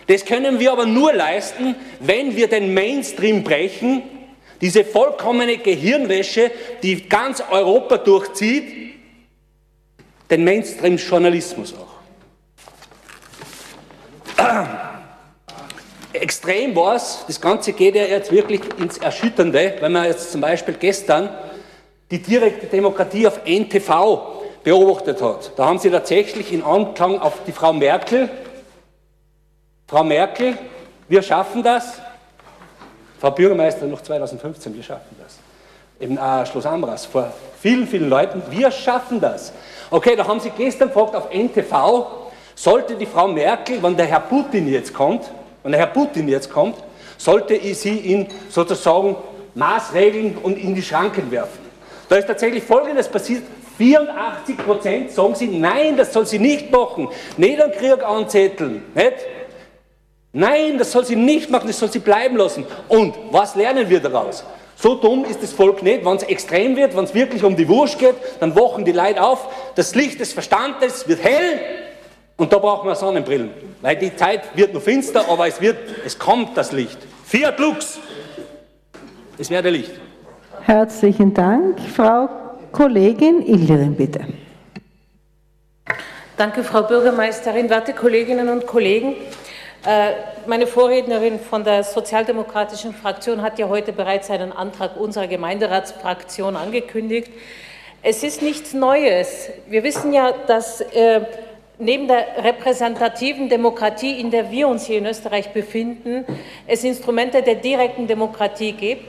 Das können wir aber nur leisten, wenn wir den Mainstream brechen, diese vollkommene Gehirnwäsche, die ganz Europa durchzieht, den Mainstream-Journalismus auch. Extrem war es, das Ganze geht ja jetzt wirklich ins Erschütternde, wenn man jetzt zum Beispiel gestern die direkte Demokratie auf NTV beobachtet hat. Da haben sie tatsächlich in Anklang auf die Frau Merkel, Frau Merkel, wir schaffen das, Frau Bürgermeisterin noch 2015, wir schaffen das. Eben äh, Schloss Amras vor vielen, vielen Leuten, wir schaffen das. Okay, da haben Sie gestern gefragt auf NTV, sollte die Frau Merkel, wenn der Herr Putin jetzt kommt, wenn der Herr Putin jetzt kommt, sollte sie ihn sozusagen maßregeln und in die Schranken werfen. Da ist tatsächlich Folgendes passiert. 84 Prozent sagen sie, nein, das soll sie nicht machen. Nicht an Krieg anzetteln. Nicht? Nein, das soll sie nicht machen, das soll sie bleiben lassen. Und was lernen wir daraus? So dumm ist das Volk nicht, wenn es extrem wird, wenn es wirklich um die Wurst geht, dann wachen die Leute auf, das Licht des Verstandes wird hell und da brauchen wir Sonnenbrillen, weil die Zeit wird nur finster, aber es wird, es kommt das Licht. Fiat Lux, es werde Licht. Herzlichen Dank, Frau Kollegin Ilderin, bitte. Danke, Frau Bürgermeisterin, werte Kolleginnen und Kollegen. Äh, meine Vorrednerin von der sozialdemokratischen Fraktion hat ja heute bereits einen Antrag unserer Gemeinderatsfraktion angekündigt. Es ist nichts Neues. Wir wissen ja, dass äh, neben der repräsentativen Demokratie, in der wir uns hier in Österreich befinden, es Instrumente der direkten Demokratie gibt.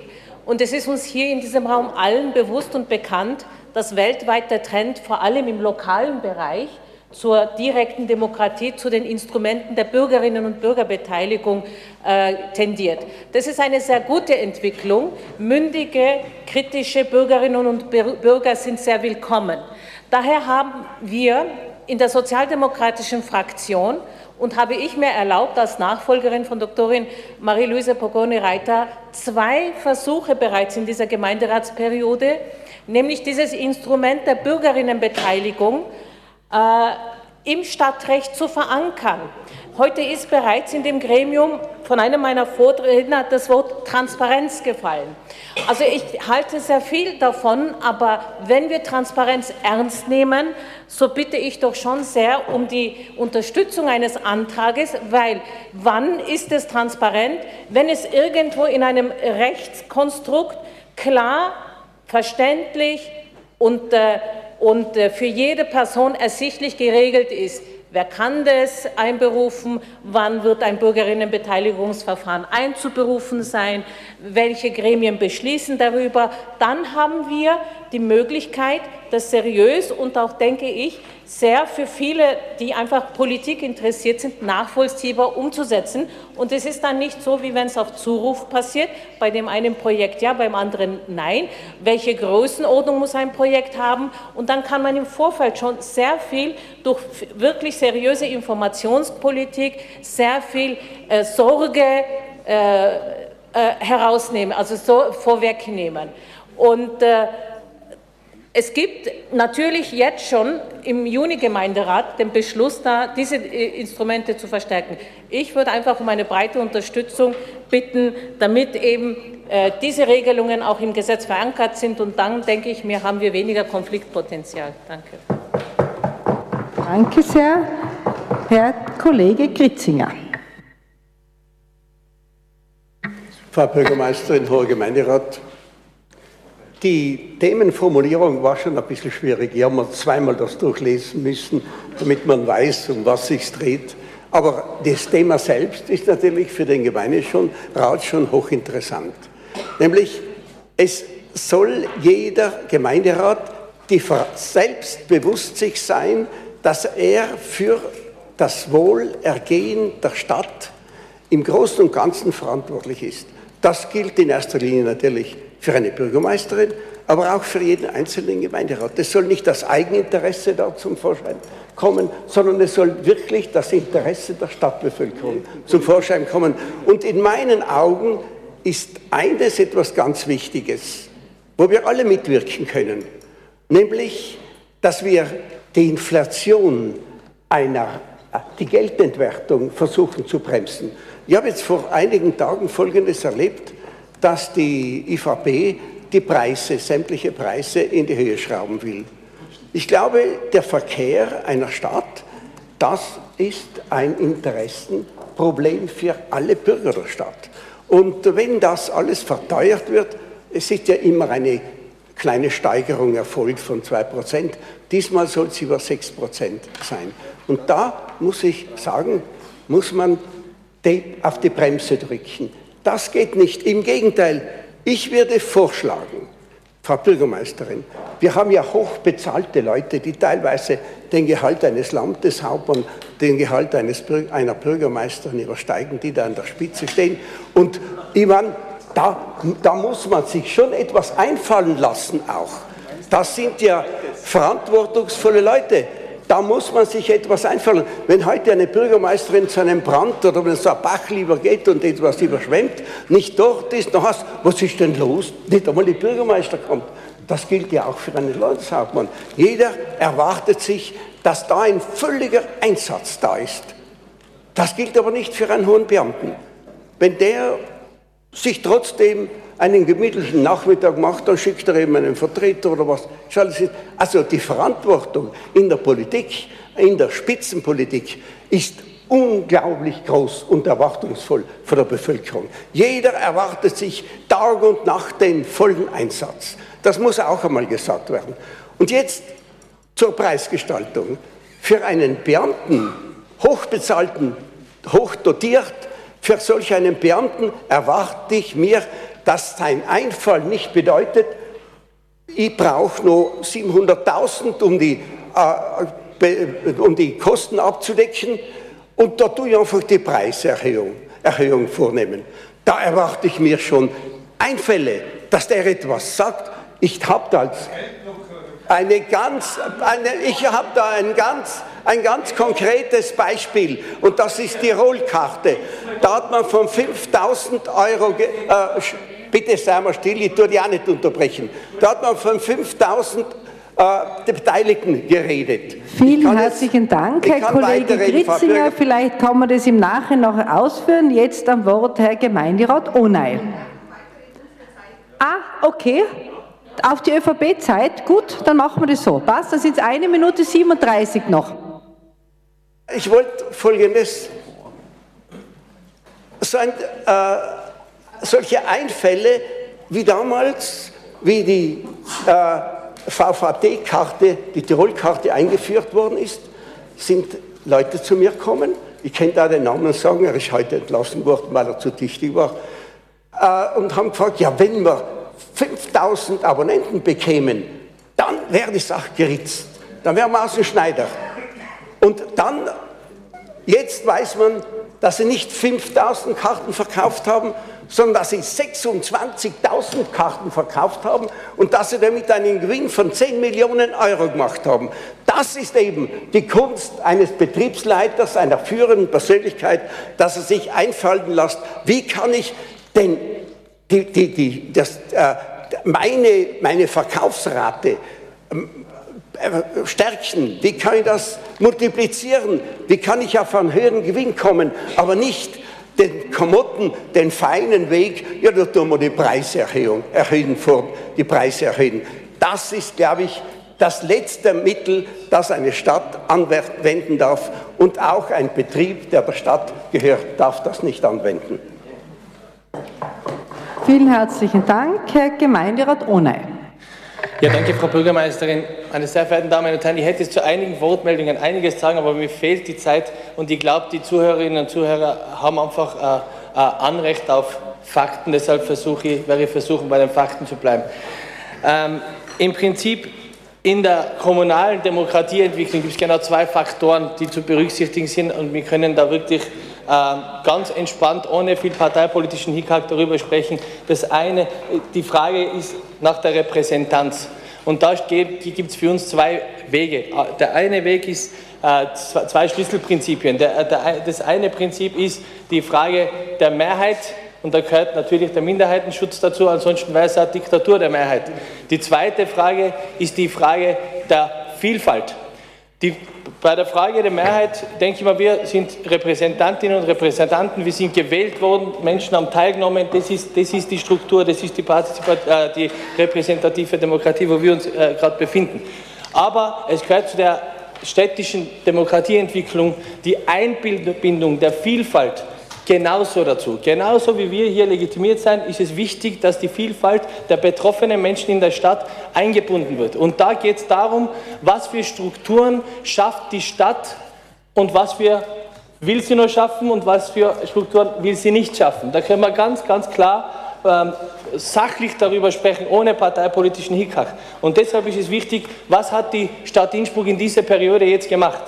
Und es ist uns hier in diesem Raum allen bewusst und bekannt, dass weltweit der Trend vor allem im lokalen Bereich zur direkten Demokratie, zu den Instrumenten der Bürgerinnen und Bürgerbeteiligung äh, tendiert. Das ist eine sehr gute Entwicklung. Mündige, kritische Bürgerinnen und Bürger sind sehr willkommen. Daher haben wir in der sozialdemokratischen Fraktion und habe ich mir erlaubt, als Nachfolgerin von Doktorin Marie-Louise Pogoni-Reiter zwei Versuche bereits in dieser Gemeinderatsperiode, nämlich dieses Instrument der Bürgerinnenbeteiligung äh, im Stadtrecht zu verankern. Heute ist bereits in dem Gremium von einem meiner Vorredner das Wort Transparenz gefallen. Also ich halte sehr viel davon, aber wenn wir Transparenz ernst nehmen, so bitte ich doch schon sehr um die Unterstützung eines Antrages, weil wann ist es transparent, wenn es irgendwo in einem Rechtskonstrukt klar, verständlich und äh, und äh, für jede Person ersichtlich geregelt ist, wer kann das einberufen, wann wird ein Bürgerinnenbeteiligungsverfahren einzuberufen sein, welche Gremien beschließen darüber, dann haben wir die Möglichkeit, das seriös und auch, denke ich, sehr für viele, die einfach Politik interessiert sind, nachvollziehbar umzusetzen. Und es ist dann nicht so, wie wenn es auf Zuruf passiert, bei dem einen Projekt ja, beim anderen nein. Welche Größenordnung muss ein Projekt haben? Und dann kann man im Vorfeld schon sehr viel durch wirklich seriöse Informationspolitik, sehr viel äh, Sorge äh, äh, herausnehmen, also so vorwegnehmen. Und äh, es gibt natürlich jetzt schon im Juni-Gemeinderat den Beschluss da, diese äh, Instrumente zu verstärken. Ich würde einfach um eine breite Unterstützung bitten, damit eben äh, diese Regelungen auch im Gesetz verankert sind. Und dann, denke ich mir, haben wir weniger Konfliktpotenzial. Danke. Danke sehr. Herr Kollege Kritzinger. Frau Bürgermeisterin, Hoher Gemeinderat, die Themenformulierung war schon ein bisschen schwierig. Ich habe mir zweimal das durchlesen müssen, damit man weiß, um was sich dreht. Aber das Thema selbst ist natürlich für den Gemeinderat schon hochinteressant. Nämlich, es soll jeder Gemeinderat die selbst bewusst sich sein, dass er für das Wohlergehen der Stadt im Großen und Ganzen verantwortlich ist. Das gilt in erster Linie natürlich für eine Bürgermeisterin, aber auch für jeden einzelnen Gemeinderat. Es soll nicht das Eigeninteresse da zum Vorschein kommen, sondern es soll wirklich das Interesse der Stadtbevölkerung zum Vorschein kommen. Und in meinen Augen ist eines etwas ganz Wichtiges, wo wir alle mitwirken können, nämlich, dass wir die Inflation einer, äh, die Geldentwertung versuchen zu bremsen. Ich habe jetzt vor einigen Tagen Folgendes erlebt dass die IVP die Preise, sämtliche Preise in die Höhe schrauben will. Ich glaube, der Verkehr einer Stadt, das ist ein Interessenproblem für alle Bürger der Stadt. Und wenn das alles verteuert wird, es ist ja immer eine kleine Steigerung erfolgt von 2%. Diesmal soll es über 6% sein. Und da muss ich sagen, muss man auf die Bremse drücken. Das geht nicht. Im Gegenteil, ich würde vorschlagen, Frau Bürgermeisterin, wir haben ja hochbezahlte Leute, die teilweise den Gehalt eines Landeshauptmanns, den Gehalt eines, einer Bürgermeisterin übersteigen, die da an der Spitze stehen. Und ich meine, da, da muss man sich schon etwas einfallen lassen auch. Das sind ja verantwortungsvolle Leute da muss man sich etwas einfallen. Wenn heute eine Bürgermeisterin zu einem Brand oder wenn so ein Bach lieber geht und etwas überschwemmt, nicht dort ist, dann hast was ist denn los? Nicht einmal die Bürgermeister kommt. Das gilt ja auch für einen Landeshauptmann. Jeder erwartet sich, dass da ein völliger Einsatz da ist. Das gilt aber nicht für einen hohen Beamten. Wenn der sich trotzdem einen gemütlichen Nachmittag macht, dann schickt er eben einen Vertreter oder was. Also die Verantwortung in der Politik, in der Spitzenpolitik ist unglaublich groß und erwartungsvoll von der Bevölkerung. Jeder erwartet sich Tag und Nacht den vollen Einsatz. Das muss auch einmal gesagt werden. Und jetzt zur Preisgestaltung. Für einen Beamten, hochbezahlten, hochdotiert, für solch einen Beamten erwarte ich mir dass sein Einfall nicht bedeutet, ich brauche nur 700.000, um die äh, um die Kosten abzudecken. Und da tue ich einfach die Preiserhöhung Erhöhung vornehmen. Da erwarte ich mir schon Einfälle, dass der etwas sagt. Ich habe da eine ganz, eine, ich habe da ein ganz, ein ganz konkretes Beispiel und das ist die Rollkarte. Da hat man von 5000 Euro, äh, bitte sei mal still, ich tue die auch nicht unterbrechen, da hat man von 5000 äh, Beteiligten geredet. Vielen herzlichen jetzt, Dank, Herr Kollege Gritzinger. Vielleicht kann man das im Nachhinein noch ausführen. Jetzt am Wort Herr Gemeinderat Onay. Ah, okay. Auf die ÖVP-Zeit. Gut, dann machen wir das so. Passt, das ist eine Minute 37 noch. Ich wollte Folgendes. So ein, äh, solche Einfälle wie damals, wie die äh, VVD-Karte, die Tirol-Karte eingeführt worden ist, sind Leute zu mir gekommen. Ich kenne da den Namen sagen, er ist heute entlassen worden, weil er zu dichtig war. Äh, und haben gefragt, ja, wenn wir 5000 Abonnenten bekämen, dann wäre die Sache geritzt. Dann wären wir aus dem Schneider. Und dann, jetzt weiß man, dass sie nicht 5000 Karten verkauft haben, sondern dass sie 26.000 Karten verkauft haben und dass sie damit einen Gewinn von 10 Millionen Euro gemacht haben. Das ist eben die Kunst eines Betriebsleiters, einer führenden Persönlichkeit, dass er sich einfallen lässt, wie kann ich denn die, die, die, das, äh, meine, meine Verkaufsrate ähm, äh, stärken, wie kann ich das multiplizieren, wie kann ich auf einen höheren Gewinn kommen, aber nicht den Komotten, den feinen Weg, ja, da tun wir die Preiserhöhung, erhöhen vor, die Preise erhöhen. Das ist, glaube ich, das letzte Mittel, das eine Stadt anwenden darf und auch ein Betrieb, der der Stadt gehört, darf das nicht anwenden. Vielen herzlichen Dank, Herr Gemeinderat Ohney. Ja, danke, Frau Bürgermeisterin. Meine sehr verehrten Damen und Herren, ich hätte zu einigen Wortmeldungen einiges sagen, aber mir fehlt die Zeit und ich glaube, die Zuhörerinnen und Zuhörer haben einfach äh, äh, Anrecht auf Fakten. Deshalb versuche ich, werde ich versuchen, bei den Fakten zu bleiben. Ähm, Im Prinzip in der kommunalen Demokratieentwicklung gibt es genau zwei Faktoren, die zu berücksichtigen sind und wir können da wirklich ganz entspannt, ohne viel parteipolitischen Hickhack darüber sprechen. Das eine, die Frage ist nach der Repräsentanz. Und da gibt es für uns zwei Wege. Der eine Weg ist äh, zwei Schlüsselprinzipien. das eine Prinzip ist die Frage der Mehrheit und da gehört natürlich der Minderheitenschutz dazu, ansonsten wäre es eine Diktatur der Mehrheit. Die zweite Frage ist die Frage der Vielfalt. Die bei der Frage der Mehrheit denke ich mal, wir sind Repräsentantinnen und Repräsentanten, wir sind gewählt worden, Menschen haben teilgenommen, das ist, das ist die Struktur, das ist die, äh, die repräsentative Demokratie, wo wir uns äh, gerade befinden. Aber es gehört zu der städtischen Demokratieentwicklung die Einbindung der Vielfalt genauso dazu. Genauso wie wir hier legitimiert sein, ist es wichtig, dass die Vielfalt der betroffenen Menschen in der Stadt eingebunden wird. Und da geht es darum, was für Strukturen schafft die Stadt und was für will sie nur schaffen und was für Strukturen will sie nicht schaffen. Da können wir ganz, ganz klar ähm, sachlich darüber sprechen, ohne parteipolitischen Hickhack. Und deshalb ist es wichtig, was hat die Stadt Innsbruck in dieser Periode jetzt gemacht?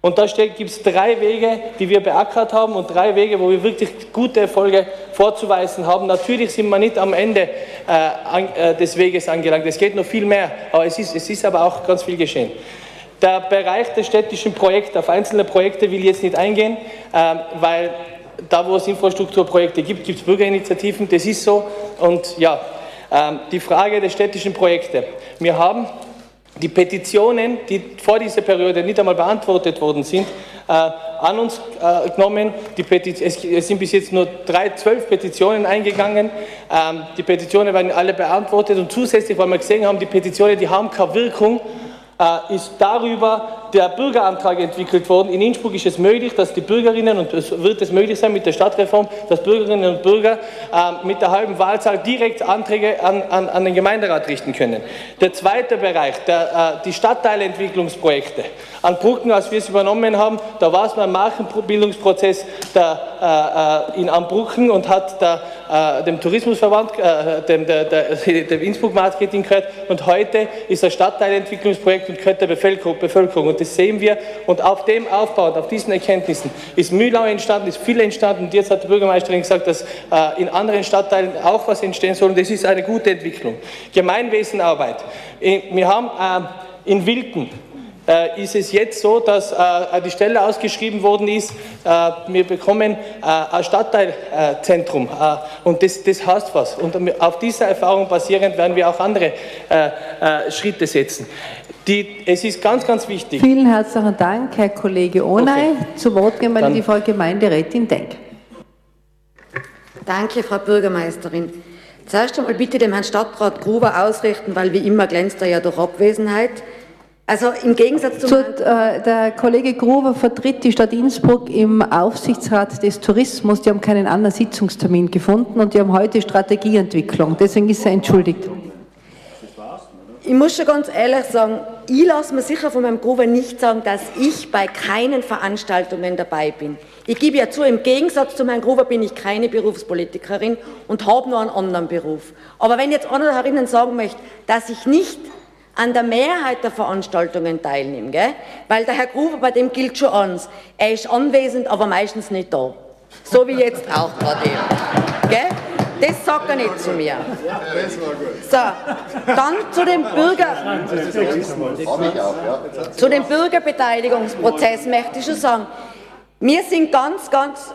Und da gibt es drei Wege, die wir beackert haben und drei Wege, wo wir wirklich gute Erfolge vorzuweisen haben. Natürlich sind wir nicht am Ende äh, an, äh, des Weges angelangt. Es geht noch viel mehr, aber es ist, es ist aber auch ganz viel geschehen. Der Bereich der städtischen Projekte, auf einzelne Projekte will ich jetzt nicht eingehen, äh, weil da, wo es Infrastrukturprojekte gibt, gibt es Bürgerinitiativen, das ist so. Und ja, ähm, die Frage der städtischen Projekte. Wir haben die Petitionen, die vor dieser Periode nicht einmal beantwortet worden sind, äh, an uns äh, genommen. es, es, sind bis jetzt nur drei, zwölf Petitionen eingegangen. Ähm, die Petitionen werden alle beantwortet und zusätzlich, weil wir gesehen haben, die Petitionen, die haben keine Wirkung, äh, ist darüber der Bürgerantrag entwickelt worden. In Innsbruck ist es möglich, dass die Bürgerinnen, und es wird es möglich sein mit der Stadtreform, dass Bürgerinnen und Bürger äh, mit der halben Wahlzahl direkt Anträge an, an, an den Gemeinderat richten können. Der zweite Bereich, der, äh, die Stadtteilentwicklungsprojekte. An Brücken, als wir es übernommen haben, da war es beim Markenbildungsprozess der, äh, in Ambruchen und hat der, äh, dem Tourismusverband, äh, dem, der, dem Innsbruck Marketing gehört und heute ist das Stadtteilentwicklungsprojekt und gehört der Bevölkerung. Und Das sehen wir. Und auf dem aufbauend, auf diesen Erkenntnissen, ist Mühlau entstanden, ist viel entstanden. Und jetzt hat die Bürgermeisterin gesagt, dass äh, in anderen Stadtteilen auch was entstehen soll. Und das ist eine gute Entwicklung. Gemeinwesenarbeit. Wir haben äh, in Wilken äh, ist es jetzt so, dass äh, die Stelle ausgeschrieben worden ist, äh, wir bekommen äh, ein Stadtteilzentrum äh, und das, das heißt was. Und auf dieser Erfahrung basierend werden wir auch andere äh, Schritte setzen. Die, es ist ganz, ganz wichtig. Vielen herzlichen Dank, Herr Kollege Ohnei. Okay. Zu Wort gemeldet die Frau Gemeinderätin Denk. Danke, Frau Bürgermeisterin. Zuerst einmal bitte dem Herrn Stadtrat Gruber ausrichten, weil wie immer glänzt er ja durch Abwesenheit. Also im Gegensatz zu. äh, der Kollege Gruber vertritt die Stadt Innsbruck im Aufsichtsrat des Tourismus. Die haben keinen anderen Sitzungstermin gefunden und die haben heute Strategieentwicklung. Deswegen ist er entschuldigt. Ich muss schon ganz ehrlich sagen, ich lasse mir sicher von meinem Gruber nicht sagen, dass ich bei keinen Veranstaltungen dabei bin. Ich gebe ja zu, im Gegensatz zu meinem Gruber bin ich keine Berufspolitikerin und habe nur einen anderen Beruf. Aber wenn jetzt einer herinnen sagen möchte, dass ich nicht an der Mehrheit der Veranstaltungen teilnehmen, gell? weil der Herr Gruber, bei dem gilt schon eins, er ist anwesend, aber meistens nicht da. So wie jetzt auch gerade eben. Gell? Das sagt er nicht zu mir. So, dann zu dem Bürger, zu dem Bürgerbeteiligungsprozess möchte ich schon sagen, wir sind ganz, ganz,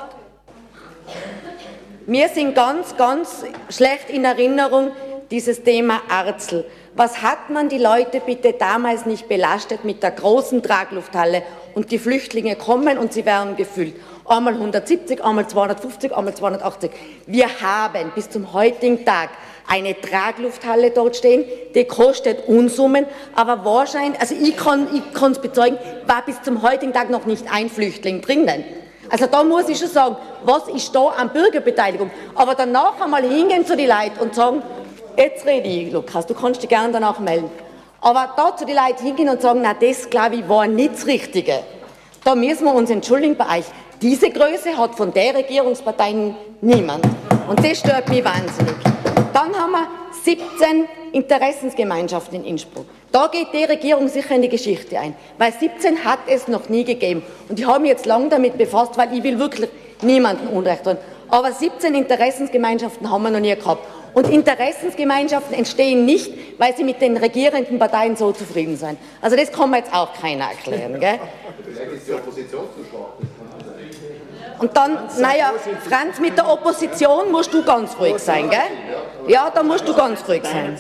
wir sind ganz, ganz schlecht in Erinnerung dieses Thema Arzel. Was hat man die Leute bitte damals nicht belastet mit der großen Traglufthalle und die Flüchtlinge kommen und sie werden gefüllt. Einmal 170, einmal 250, einmal 280. Wir haben bis zum heutigen Tag eine Traglufthalle dort stehen, die kostet Unsummen, aber wahrscheinlich, also ich kann es bezeugen, war bis zum heutigen Tag noch nicht ein Flüchtling drinnen. Also da muss ich schon sagen, was ist da an Bürgerbeteiligung? Aber danach einmal hingehen zu den Leuten und sagen, Jetzt rede ich, Lukas, du kannst dich gerne danach melden. Aber da zu den Leuten hingehen und sagen, na, das, glaube ich, war nicht das Richtige. Da müssen wir uns entschuldigen bei euch. Diese Größe hat von der Regierungspartei niemand. Und das stört mich wahnsinnig. Dann haben wir 17 Interessensgemeinschaften in Innsbruck. Da geht die Regierung sicher in die Geschichte ein, weil 17 hat es noch nie gegeben. Und ich habe mich jetzt lange damit befasst, weil ich will wirklich niemanden Unrecht tun. Aber 17 Interessensgemeinschaften haben wir noch nie gehabt. Und Interessensgemeinschaften entstehen nicht, weil sie mit den regierenden Parteien so zufrieden sind. Also das kann mir jetzt auch keiner erklären. Gell? Vielleicht ist die Opposition zu schwach. Und dann, naja, Franz, mit der Opposition musst du ganz ruhig sein, gell? Ja, da musst du ganz ruhig sein.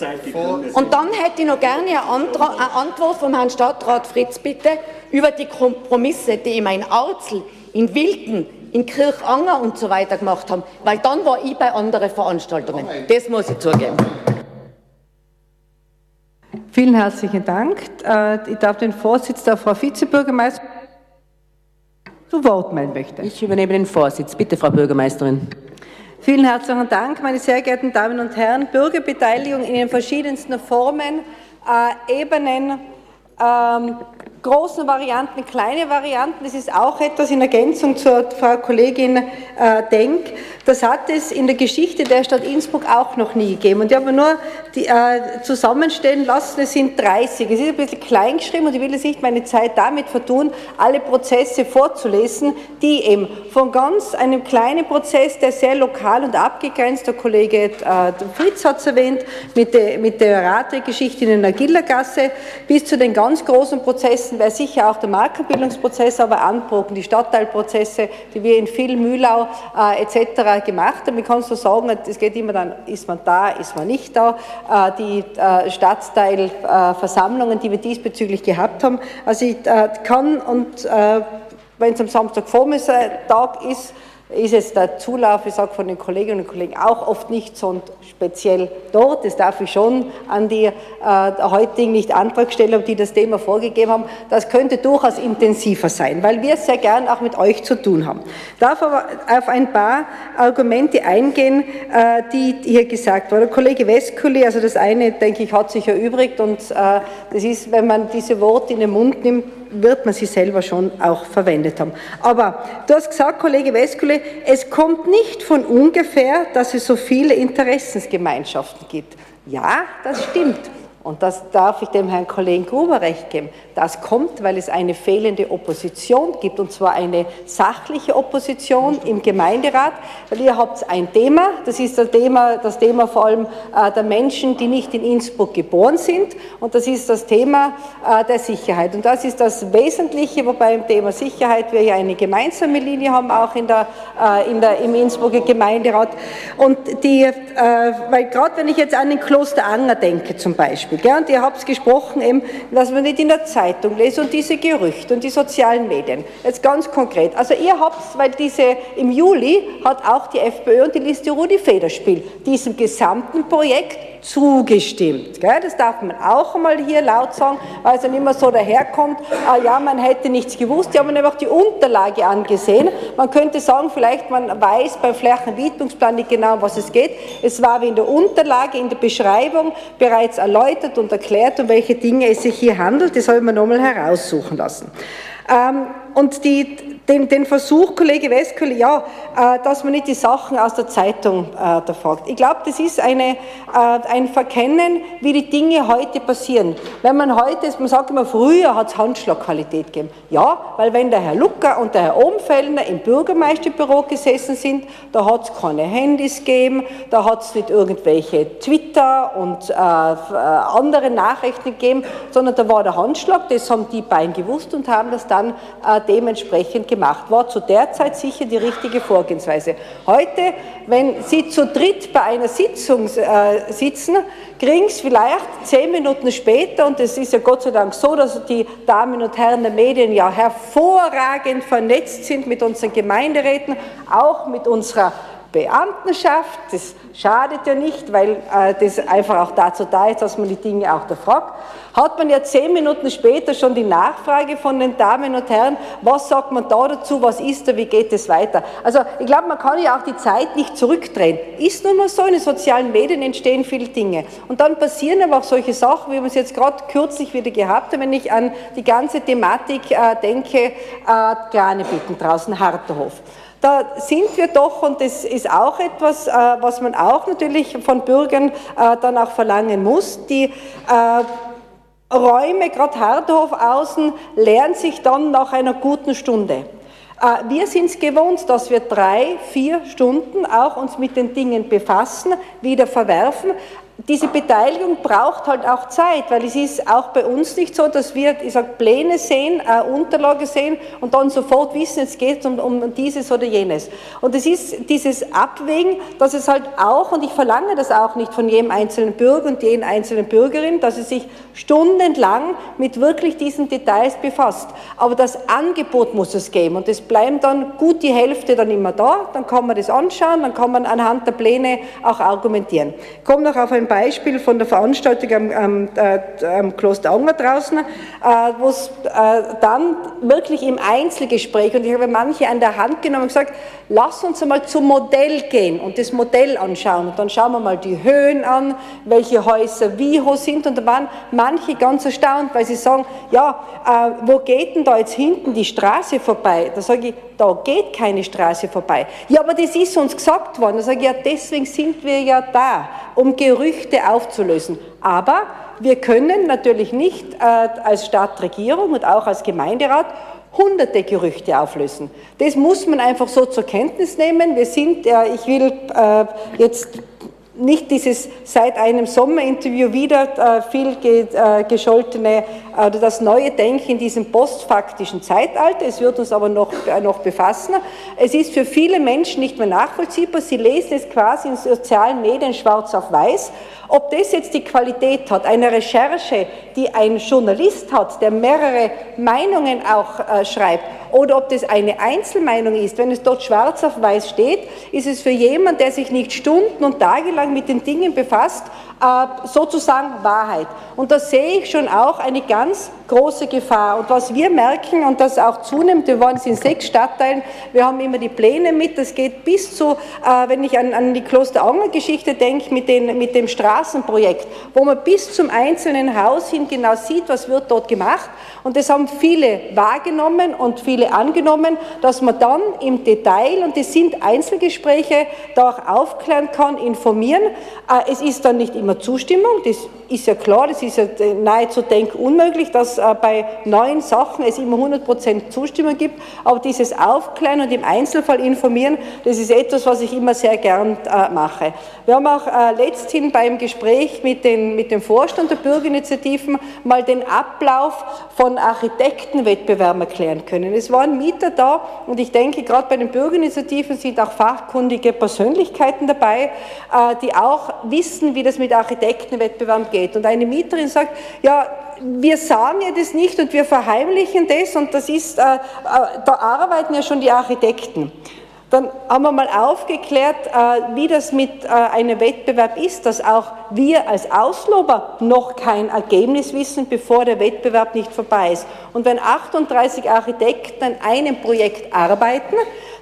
Und dann hätte ich noch gerne eine, Antwort vom Herrn Stadtrat Fritz, bitte, über die Kompromisse, die ich in Arzel, in Wilken, in Kirchanger und so weiter gemacht haben, weil dann war ich bei anderen Veranstaltungen. Das muss ich zugeben. Vielen herzlichen Dank. Äh, ich darf den Vorsitz der Frau Vizebürgermeisterin zu Wort melden möchte. Ich übernehme den Vorsitz. Bitte, Frau Bürgermeisterin. Vielen herzlichen Dank, meine sehr geehrten Damen und Herren. Bürgerbeteiligung in den verschiedensten Formen, äh, Ebenen, ähm, großen Varianten, kleine Varianten. Das ist auch etwas in Ergänzung zur Frau Kollegin äh, Denk. Das hat es in der Geschichte der Stadt Innsbruck auch noch nie gegeben. Und ich habe nur die, äh, zusammenstellen lassen, es sind 30. Es ist ein bisschen klein geschrieben und ich will jetzt nicht meine Zeit damit vertun, alle Prozesse vorzulesen, die eben von ganz einem kleinen Prozess, der sehr lokal und abgegrenzt, der Kollege äh, Fritz hat es erwähnt, mit der, mit der Rategeschichte in der Gildergasse, bis zu den ganz großen Prozessen, wäre sicher auch der Markenbildungsprozess, aber Anbrocken, die Stadtteilprozesse, die wir in Viel, Mühlau äh, etc. gemacht haben. Ich kann so sagen, es geht immer dann, ist man da, ist man nicht da. Äh, die äh, Stadtteilversammlungen, die wir diesbezüglich gehabt haben. Also ich äh, kann und wenn es am Samstagvormittag ist, ist es der Zulauf, ich sage von den Kolleginnen und Kollegen auch oft nicht so speziell dort. Das darf ich schon an die äh, heutigen Nicht-Antragsteller, die das Thema vorgegeben haben. Das könnte durchaus intensiver sein, weil wir es sehr gern auch mit euch zu tun haben. Ich darf aber auf ein paar Argumente eingehen, äh, die hier gesagt wurden. Kollege Westkuli, also das eine, denke ich, hat sich erübrigt und äh, das ist, wenn man diese Worte in den Mund nimmt, wird man sie selber schon auch verwendet haben. Aber du hast gesagt, Kollege Weskule, es kommt nicht von ungefähr, dass es so viele Interessensgemeinschaften gibt. Ja, das stimmt. Und das darf ich dem Herrn Kollegen Gruber recht geben, das kommt, weil es eine fehlende Opposition gibt, und zwar eine sachliche Opposition im Gemeinderat, weil ihr habt ein Thema, das ist das Thema, das Thema vor allem äh, der Menschen, die nicht in Innsbruck geboren sind, und das ist das Thema äh, der Sicherheit. Und das ist das Wesentliche, wobei im Thema Sicherheit wir ja eine gemeinsame Linie haben, auch in der, äh, in der, im Innsbrucker Gemeinderat. Und die, weil gerade wenn ich jetzt an den Kloster Anger denke zum Beispiel, Beispiel. Gell? Und ihr habt gesprochen, eben, was man nicht in der Zeitung lest und diese Gerüchte und die sozialen Medien. Jetzt ganz konkret. Also ihr habt, weil diese im Juli hat auch die FPÖ und die Liste Rudi Federspiel diesem gesamten Projekt zugestimmt. Gell? Das darf man auch einmal hier laut sagen, weil es dann immer so daherkommt, ah, ja, man hätte nichts gewusst. Die haben einfach die Unterlage angesehen. Man könnte sagen, vielleicht man weiß beim Flächenwietungsplan nicht genau, um was es geht. Es war wie in der Unterlage, in der Beschreibung bereits erläutert und erklärt, um welche Dinge es sich hier handelt. Das habe ich mir nochmal heraussuchen lassen. Ähm, und die, den, den Versuch, Kollege Westkölle, ja, äh, dass man nicht die Sachen aus der Zeitung äh, fragt. Ich glaube, das ist eine, äh, ein Verkennen, wie die Dinge heute passieren. Wenn man heute, man sagt immer, früher hat es Handschlagqualität gegeben. Ja, weil wenn der Herr Lucker und der Herr Ohmfellner im Bürgermeisterbüro gesessen sind, da hat es keine Handys gegeben, da hat es nicht irgendwelche Twitter und äh, äh, andere Nachrichten gegeben, sondern da war der Handschlag, das haben die beiden gewusst und haben das dann äh, dementsprechend gemacht. War zu der Zeit sicher die richtige Vorgehensweise. Heute, wenn Sie zu dritt bei einer Sitzung äh, sitzen, kriegen Sie vielleicht zehn Minuten später, und es ist ja Gott sei Dank so, dass die Damen und Herren der Medien ja hervorragend vernetzt sind mit unseren Gemeinderäten, auch mit unserer Beamtenschaft. Das schadet ja nicht, weil äh, das einfach auch dazu da ist, dass man die Dinge auch da fragt. Hat man ja zehn Minuten später schon die Nachfrage von den Damen und Herren, was sagt man da dazu, was ist da, wie geht es weiter? Also ich glaube, man kann ja auch die Zeit nicht zurückdrehen. Ist nun mal so, in den sozialen Medien entstehen viele Dinge. Und dann passieren aber auch solche Sachen, wie wir es jetzt gerade kürzlich wieder gehabt haben, wenn ich an die ganze Thematik äh, denke, äh, Kranebitten draußen, Harterhof. Da sind wir doch, und das ist auch etwas, äh, was man auch natürlich von Bürgern äh, dann auch verlangen muss, die äh, Räume, gerade Hardhof außen, leeren sich dann nach einer guten Stunde. Wir sind es gewohnt, dass wir drei, vier Stunden auch uns mit den Dingen befassen, wieder verwerfen diese Beteiligung braucht halt auch Zeit, weil es ist auch bei uns nicht so, dass wir, ich sag, Pläne sehen, äh, Unterlage sehen und dann sofort wissen, jetzt geht es um, um dieses oder jenes. Und es ist dieses Abwägen, dass es halt auch, und ich verlange das auch nicht von jedem einzelnen Bürger und jeden einzelnen Bürgerin, dass es sich stundenlang mit wirklich diesen Details befasst. Aber das Angebot muss es geben und es bleiben dann gut die Hälfte dann immer da, dann kann man das anschauen, dann kann man anhand der Pläne auch argumentieren. Ich komme noch auf ein Beispiel von der Veranstaltung am, am, äh, am Kloster Anger draußen, äh, wo es äh, dann wirklich im Einzelgespräch, und ich habe manche an der Hand genommen und gesagt, lass uns einmal zum Modell gehen und das Modell anschauen. Und dann schauen wir mal die Höhen an, welche Häuser wie hoch sind. Und da waren manche ganz erstaunt, weil sie sagen, ja, äh, wo geht denn da jetzt hinten die Straße vorbei? Da sage ich, da geht keine Straße vorbei. Ja, aber das ist uns gesagt worden. Da sage ich, ja, deswegen sind wir ja da, um Gerüchte aufzulösen. Aber wir können natürlich nicht äh, als Stadtregierung und auch als Gemeinderat hunderte Gerüchte auflösen. Das muss man einfach so zur Kenntnis nehmen. Wir sind, äh, ich will äh, jetzt nicht dieses seit einem Sommerinterview wieder äh, viel äh, gescholtene oder äh, das neue Denken in diesem postfaktischen Zeitalter. Es wird uns aber noch, noch befassen. Es ist für viele Menschen nicht mehr nachvollziehbar. Sie lesen es quasi in sozialen Medien schwarz auf weiß. Ob das jetzt die Qualität hat, eine Recherche, die ein Journalist hat, der mehrere Meinungen auch äh, schreibt, oder ob das eine Einzelmeinung ist, wenn es dort schwarz auf weiß steht, ist es für jemanden, der sich nicht Stunden und Tage lang mit den Dingen befasst, sozusagen Wahrheit. Und da sehe ich schon auch eine ganz große Gefahr. Und was wir merken, und das auch zunimmt, wir waren in sechs Stadtteilen, wir haben immer die Pläne mit, das geht bis zu, äh, wenn ich an, an die Klosteranger-Geschichte denke, mit, den, mit dem Straßenprojekt, wo man bis zum einzelnen Haus hin genau sieht, was wird dort gemacht. Und das haben viele wahrgenommen und viele angenommen, dass man dann im Detail, und das sind Einzelgespräche, da auch aufklären kann, informieren informieren. Äh, es ist dann nicht immer Zustimmung, das ist ja klar, das ist ja nahezu denkunmöglich, dass äh, bei neuen Sachen es immer 100% Zustimmung gibt, aber dieses Aufklären und im Einzelfall informieren, das ist etwas, was ich immer sehr gern äh, mache. Wir haben auch letzthin beim Gespräch mit, den, mit dem Vorstand der Bürgerinitiativen mal den Ablauf von Architektenwettbewerben erklären können. Es waren Mieter da und ich denke, gerade bei den Bürgerinitiativen sind auch fachkundige Persönlichkeiten dabei, äh, die auch wissen, wie das mit Architektenwettbewerben geht. Und eine Mieterin sagt, ja, wir sagen ja das nicht und wir verheimlichen das und das ist, äh, äh, da arbeiten ja schon die Architekten. Dann haben wir mal aufgeklärt, äh, wie das mit äh, einem Wettbewerb ist, dass auch wir als Auslober noch kein Ergebnis wissen, bevor der Wettbewerb nicht vorbei ist. Und wenn 38 Architekten an einem Projekt arbeiten,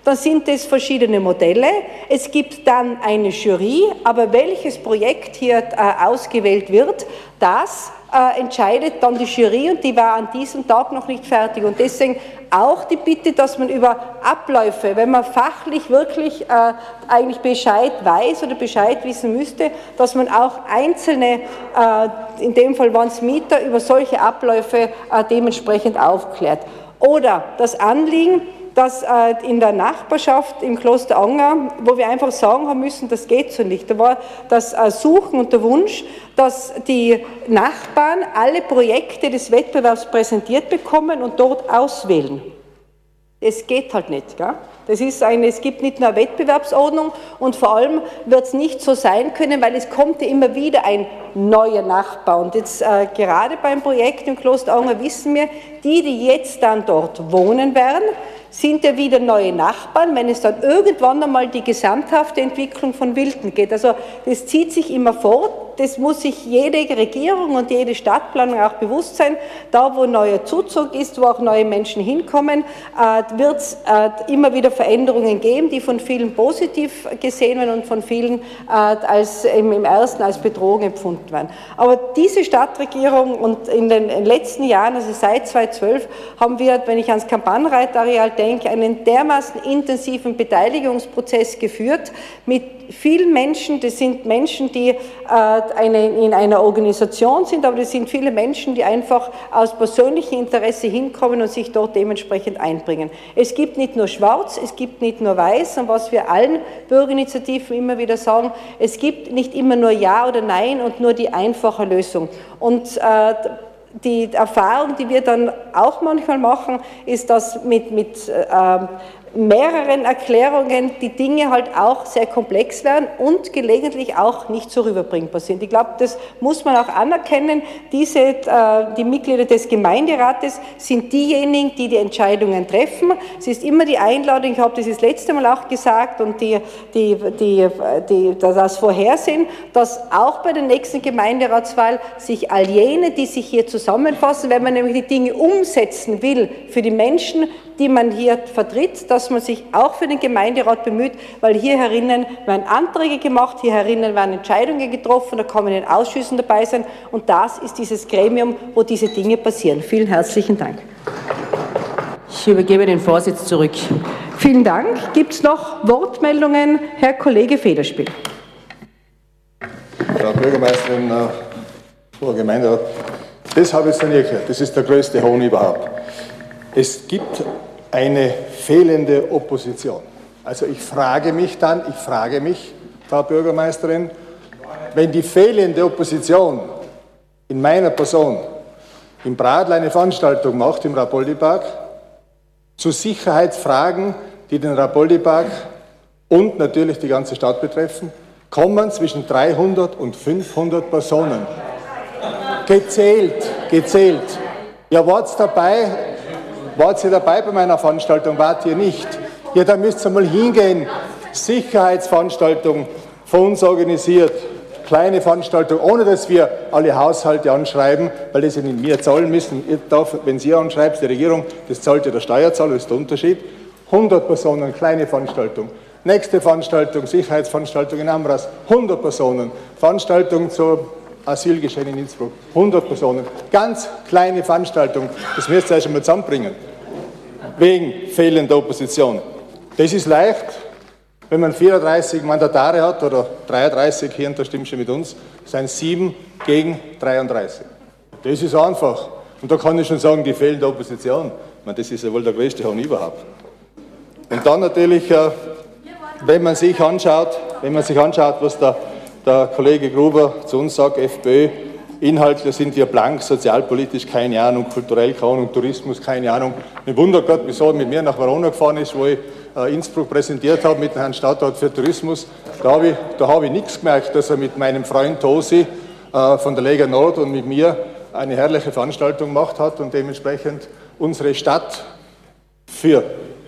dann sind es verschiedene Modelle. Es gibt dann eine Jury, aber welches Projekt hier äh, ausgewählt wird, das äh, entscheidet dann die Jury und die war an diesem Tag noch nicht fertig. Und deswegen auch die Bitte, dass man über Abläufe, wenn man fachlich wirklich äh, eigentlich Bescheid weiß oder Bescheid wissen müsste, dass man auch einzelne, äh, in dem Fall waren es Mieter, über solche Abläufe äh, dementsprechend aufklärt. Oder das Anliegen, dass äh, in der Nachbarschaft im Kloster Anger, wo wir einfach sagen haben müssen, das geht so nicht. Da war das äh, Suchen und der Wunsch, dass die Nachbarn alle Projekte des Wettbewerbs präsentiert bekommen und dort auswählen. Es geht halt nicht. Gell? Das ist eine, es gibt nicht nur eine Wettbewerbsordnung und vor allem wird es nicht so sein können, weil es kommt ja immer wieder ein neuer Nachbar. Und jetzt äh, gerade beim Projekt im Kloster Anger wissen wir, die, die jetzt dann dort wohnen werden, sind ja wieder neue Nachbarn, wenn es dann irgendwann einmal die gesamthafte Entwicklung von Wilden geht. Also das zieht sich immer fort, das muss sich jede Regierung und jede Stadtplanung auch bewusst sein. Da, wo neuer Zuzug ist, wo auch neue Menschen hinkommen, äh, wird es äh, immer wieder Veränderungen geben, die von vielen positiv gesehen werden und von vielen äh, als, im ersten als Bedrohung empfunden werden. Aber diese Stadtregierung und in den letzten Jahren, also seit 2012, haben wir, wenn ich ans Kampagnenreitareal denke, einen dermaßen intensiven Beteiligungsprozess geführt mit vielen Menschen. Das sind Menschen, die eine, in einer Organisation sind, aber das sind viele Menschen, die einfach aus persönlichem Interesse hinkommen und sich dort dementsprechend einbringen. Es gibt nicht nur Schwarz, es gibt nicht nur Weiß und was wir allen Bürgerinitiativen immer wieder sagen, es gibt nicht immer nur Ja oder Nein und nur die einfache Lösung. Und äh, die Erfahrung, die wir dann auch manchmal machen, ist, dass mit, mit äh, mehreren Erklärungen die Dinge halt auch sehr komplex werden und gelegentlich auch nicht so rüberbringbar sind. Ich glaube, das muss man auch anerkennen. Diese, äh, die Mitglieder des Gemeinderates sind diejenigen, die die Entscheidungen treffen. Es ist immer die Einladung, ich habe das das letzte Mal auch gesagt und die, die, die, die, das Vorhersehen, dass auch bei der nächsten Gemeinderatswahl sich all jene, die sich hier zusammenfassen, wenn man nämlich die Dinge umsetzen will für die Menschen, die man hier vertritt, dass man sich auch für den Gemeinderat bemüht, weil hier herinnen werden Anträge gemacht, hier herinnen werden Entscheidungen getroffen, da kann man in den Ausschüssen dabei sein und das ist dieses Gremium, wo diese Dinge passieren. Vielen herzlichen Dank. Ich übergebe den Vorsitz zurück. Vielen Dank. Gibt es noch Wortmeldungen? Herr Kollege Federspiel. Frau Bürgermeisterin, äh, Frau Gemeinderat, das habe ich jetzt nicht erklärt. Das ist der größte Hohn überhaupt. Es gibt eine fehlende Opposition. Also ich frage mich dann, ich frage mich, Frau Bürgermeisterin, wenn die fehlende Opposition in meiner Person im Bradl eine Veranstaltung macht im Rapoldi-Park zu Sicherheitsfragen, die den Rapoldi-Park und natürlich die ganze Stadt betreffen, kommen zwischen 300 und 500 Personen. Gezählt, gezählt. Ja, wart's dabei, Wart ihr dabei bei meiner Veranstaltung? Wart ihr nicht? Ja, da müsst ihr mal hingehen. Sicherheitsveranstaltung von uns organisiert. Kleine Veranstaltung, ohne dass wir alle Haushalte anschreiben, weil das ja nicht wir zahlen müssen. Ihr darf, wenn Sie anschreibt, die Regierung, das zahlt ja der Steuerzahler, das ist der Unterschied. 100 Personen, kleine Veranstaltung. Nächste Veranstaltung, Sicherheitsveranstaltung in Amras, 100 Personen. Veranstaltung zur Asylgeschehen in Innsbruck, 100 Personen. Ganz kleine Veranstaltung, das müsst ihr euch schon mal zusammenbringen wegen fehlender Opposition. Das ist leicht, Wenn man 34 Mandatare hat oder 33, hier und da stimmt schon mit uns, sind sieben gegen 33. Das ist einfach. Und da kann ich schon sagen, die fehlende Opposition. Meine, das ist ja wohl der größte Hohn überhaupt. Und dann natürlich, äh, wenn man sich anschaut, wenn man sich anschaut, was der, der Kollege Gruber zu uns sagt, FPÖ, Inhaltlich sind wir blank, sozialpolitisch keine Ahnung, kulturell keine Ahnung, Tourismus keine Ahnung. Mich wundert Gott, wieso er mit mir nach Verona gefahren ist, wo ich äh, Innsbruck präsentiert habe mit dem Herrn Stadtrat für Tourismus. Da habe ich, da ich nichts gemerkt, dass er mit meinem Freund Tosi äh, von der Lega Nord und mit mir eine herrliche Veranstaltung gemacht hat und dementsprechend unsere Stadt für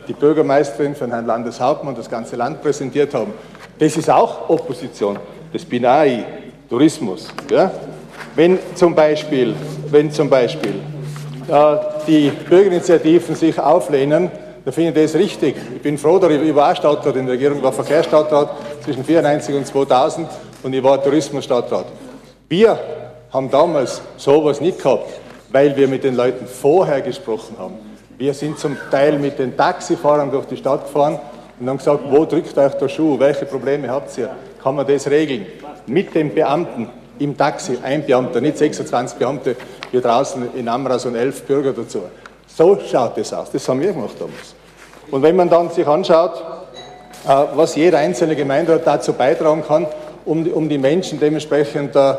die Bürgermeisterin, für den Herrn Landeshauptmann, das ganze Land präsentiert haben. Das ist auch Opposition. Das bin auch ich. Tourismus. Ja? Wenn zum Beispiel, wenn zum Beispiel äh, die Bürgerinitiativen sich auflehnen, dann finde ich das richtig. Ich bin froh darüber, ich war Stadtrat in der Regierung, war Verkehrsstadtrat zwischen 1994 und 2000 und ich war Tourismusstadtrat. Wir haben damals sowas nicht gehabt, weil wir mit den Leuten vorher gesprochen haben. Wir sind zum Teil mit den Taxifahrern durch die Stadt gefahren und haben gesagt, wo drückt euch der Schuh, welche Probleme habt ihr, kann man das regeln? Mit den Beamten, im Taxi ein Beamter, nicht 26 Beamte, hier draußen in Amras und elf Bürger dazu. So schaut es aus. Das haben wir gemacht damals. Und wenn man dann sich anschaut, äh, was jeder einzelne Gemeinderat dazu beitragen kann, um, um die Menschen dementsprechend uh,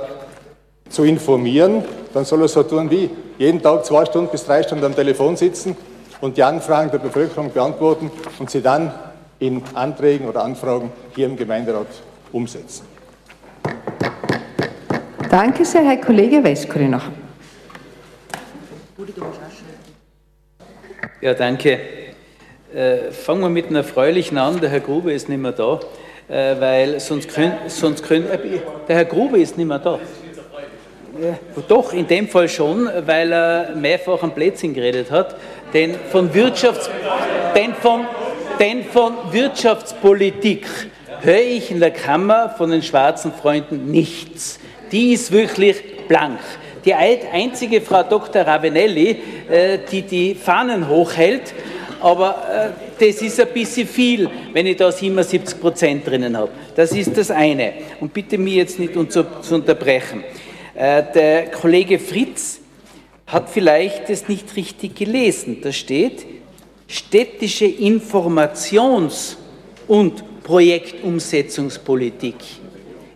zu informieren, dann soll er so tun wie jeden Tag zwei Stunden bis drei Stunden am Telefon sitzen und die Anfragen der Bevölkerung beantworten und sie dann in Anträgen oder Anfragen hier im Gemeinderat umsetzen. Danke sehr, Herr Kollege Westkuri noch. Ja, danke. Äh, fangen wir mit einer erfreulichen an. Der Herr Grube ist nicht mehr da, äh, weil sonst können, sonst können äh, der Herr Grube ist nicht mehr da. Ja, doch, in dem Fall schon, weil er mehrfach am Plätzchen geredet hat. Denn von, Wirtschafts-, denn von, denn von Wirtschaftspolitik höre ich in der Kammer von den schwarzen Freunden nichts die ist wirklich blank. Die einzige Frau Dr. Ravenelli, äh, die die Fahnen hochhält, aber äh, das ist ein bisschen viel, wenn ich da 77 Prozent drinnen habe. Das ist das eine. Und bitte mich jetzt nicht zu unterbrechen. Äh, der Kollege Fritz hat vielleicht das nicht richtig gelesen. Da steht städtische Informations- und Projektumsetzungspolitik.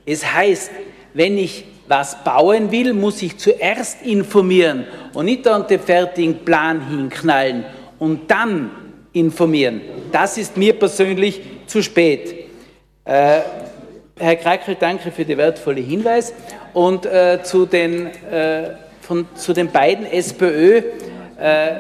Es heißt wenn ich was bauen will, muss ich zuerst informieren und nicht dann den fertigen Plan hinknallen und dann informieren. Das ist mir persönlich zu spät. Äh, Herr Kreikel, danke für den wertvollen Hinweis. Und äh, zu, den, äh, von, zu den beiden SPÖ, äh,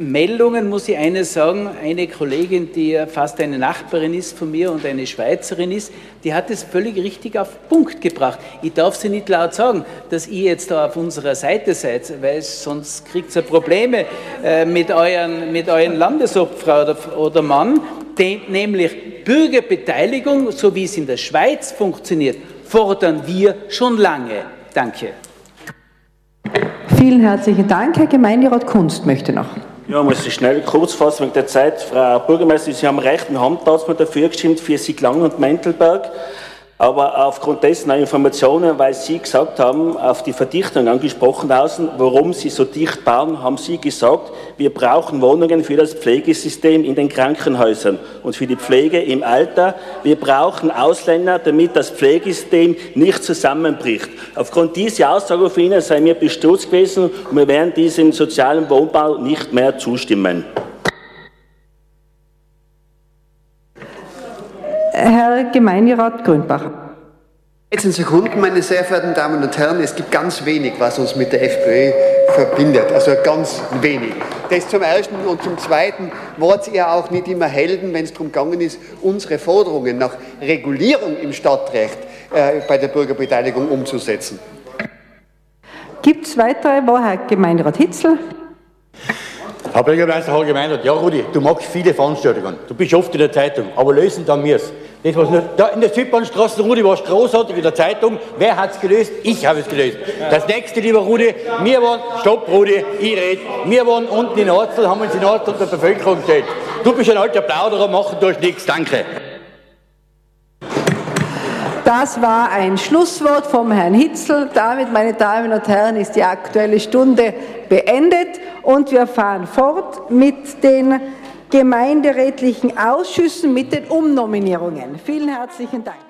Meldungen muss ich eines sagen. Eine Kollegin, die fast eine Nachbarin ist von mir und eine Schweizerin ist, die hat es völlig richtig auf Punkt gebracht. Ich darf sie nicht laut sagen, dass ihr jetzt da auf unserer Seite seid, weil sonst kriegt ihr Probleme äh, mit, euren, mit euren Landesobfrau oder, oder Mann, den, nämlich Bürgerbeteiligung, so wie es in der Schweiz funktioniert, fordern wir schon lange. Danke. Vielen herzlichen Dank. Herr Gemeinderat Kunst möchte noch. Ja, muss ich schnell kurz fassen wegen der Zeit. Frau Bürgermeisterin, Sie haben recht, wir haben dafür gestimmt, für Siglang und Mentelberg. Aber aufgrund dessen Informationen, weil Sie gesagt haben, auf die Verdichtung angesprochen haben, warum Sie so dicht bauen, haben Sie gesagt, wir brauchen Wohnungen für das Pflegesystem in den Krankenhäusern und für die Pflege im Alter. Wir brauchen Ausländer, damit das Pflegesystem nicht zusammenbricht. Aufgrund dieser Aussage von Ihnen seien wir bestürzt gewesen und wir werden diesem sozialen Wohnbau nicht mehr zustimmen. Herr Gemeinderat Grünbach. 13 Sekunden, meine sehr verehrten Damen und Herren. Es gibt ganz wenig, was uns mit der FPÖ verbindet. Also ganz wenig. Das zum Ersten. Und zum Zweiten wart ihr auch nicht immer Helden, wenn es darum gegangen ist, unsere Forderungen nach Regulierung im Stadtrecht äh, bei der Bürgerbeteiligung umzusetzen. Gibt es weitere Worte, Herr Gemeinderat Hitzel? Herr Bürgermeister, Herr Gemeinderat, ja Rudi, du magst viele Veranstaltungen, du bist oft in der Zeitung, aber lösen dann mir's. Das, was nur, da in der Südbahnstraße, Rudi, war großartig in der Zeitung. Wer hat es gelöst? Ich habe es gelöst. Das nächste, lieber Rudi, wir waren, stopp Rudi, ich rede, wir waren unten in Orzel, haben uns in Orzel der Bevölkerung gestellt. Du bist ein alter Plauderer, machen durch nichts, danke. Das war ein Schlusswort vom Herrn Hitzel. Damit, meine Damen und Herren, ist die Aktuelle Stunde beendet und wir fahren fort mit den gemeinderätlichen Ausschüssen, mit den Umnominierungen. Vielen herzlichen Dank.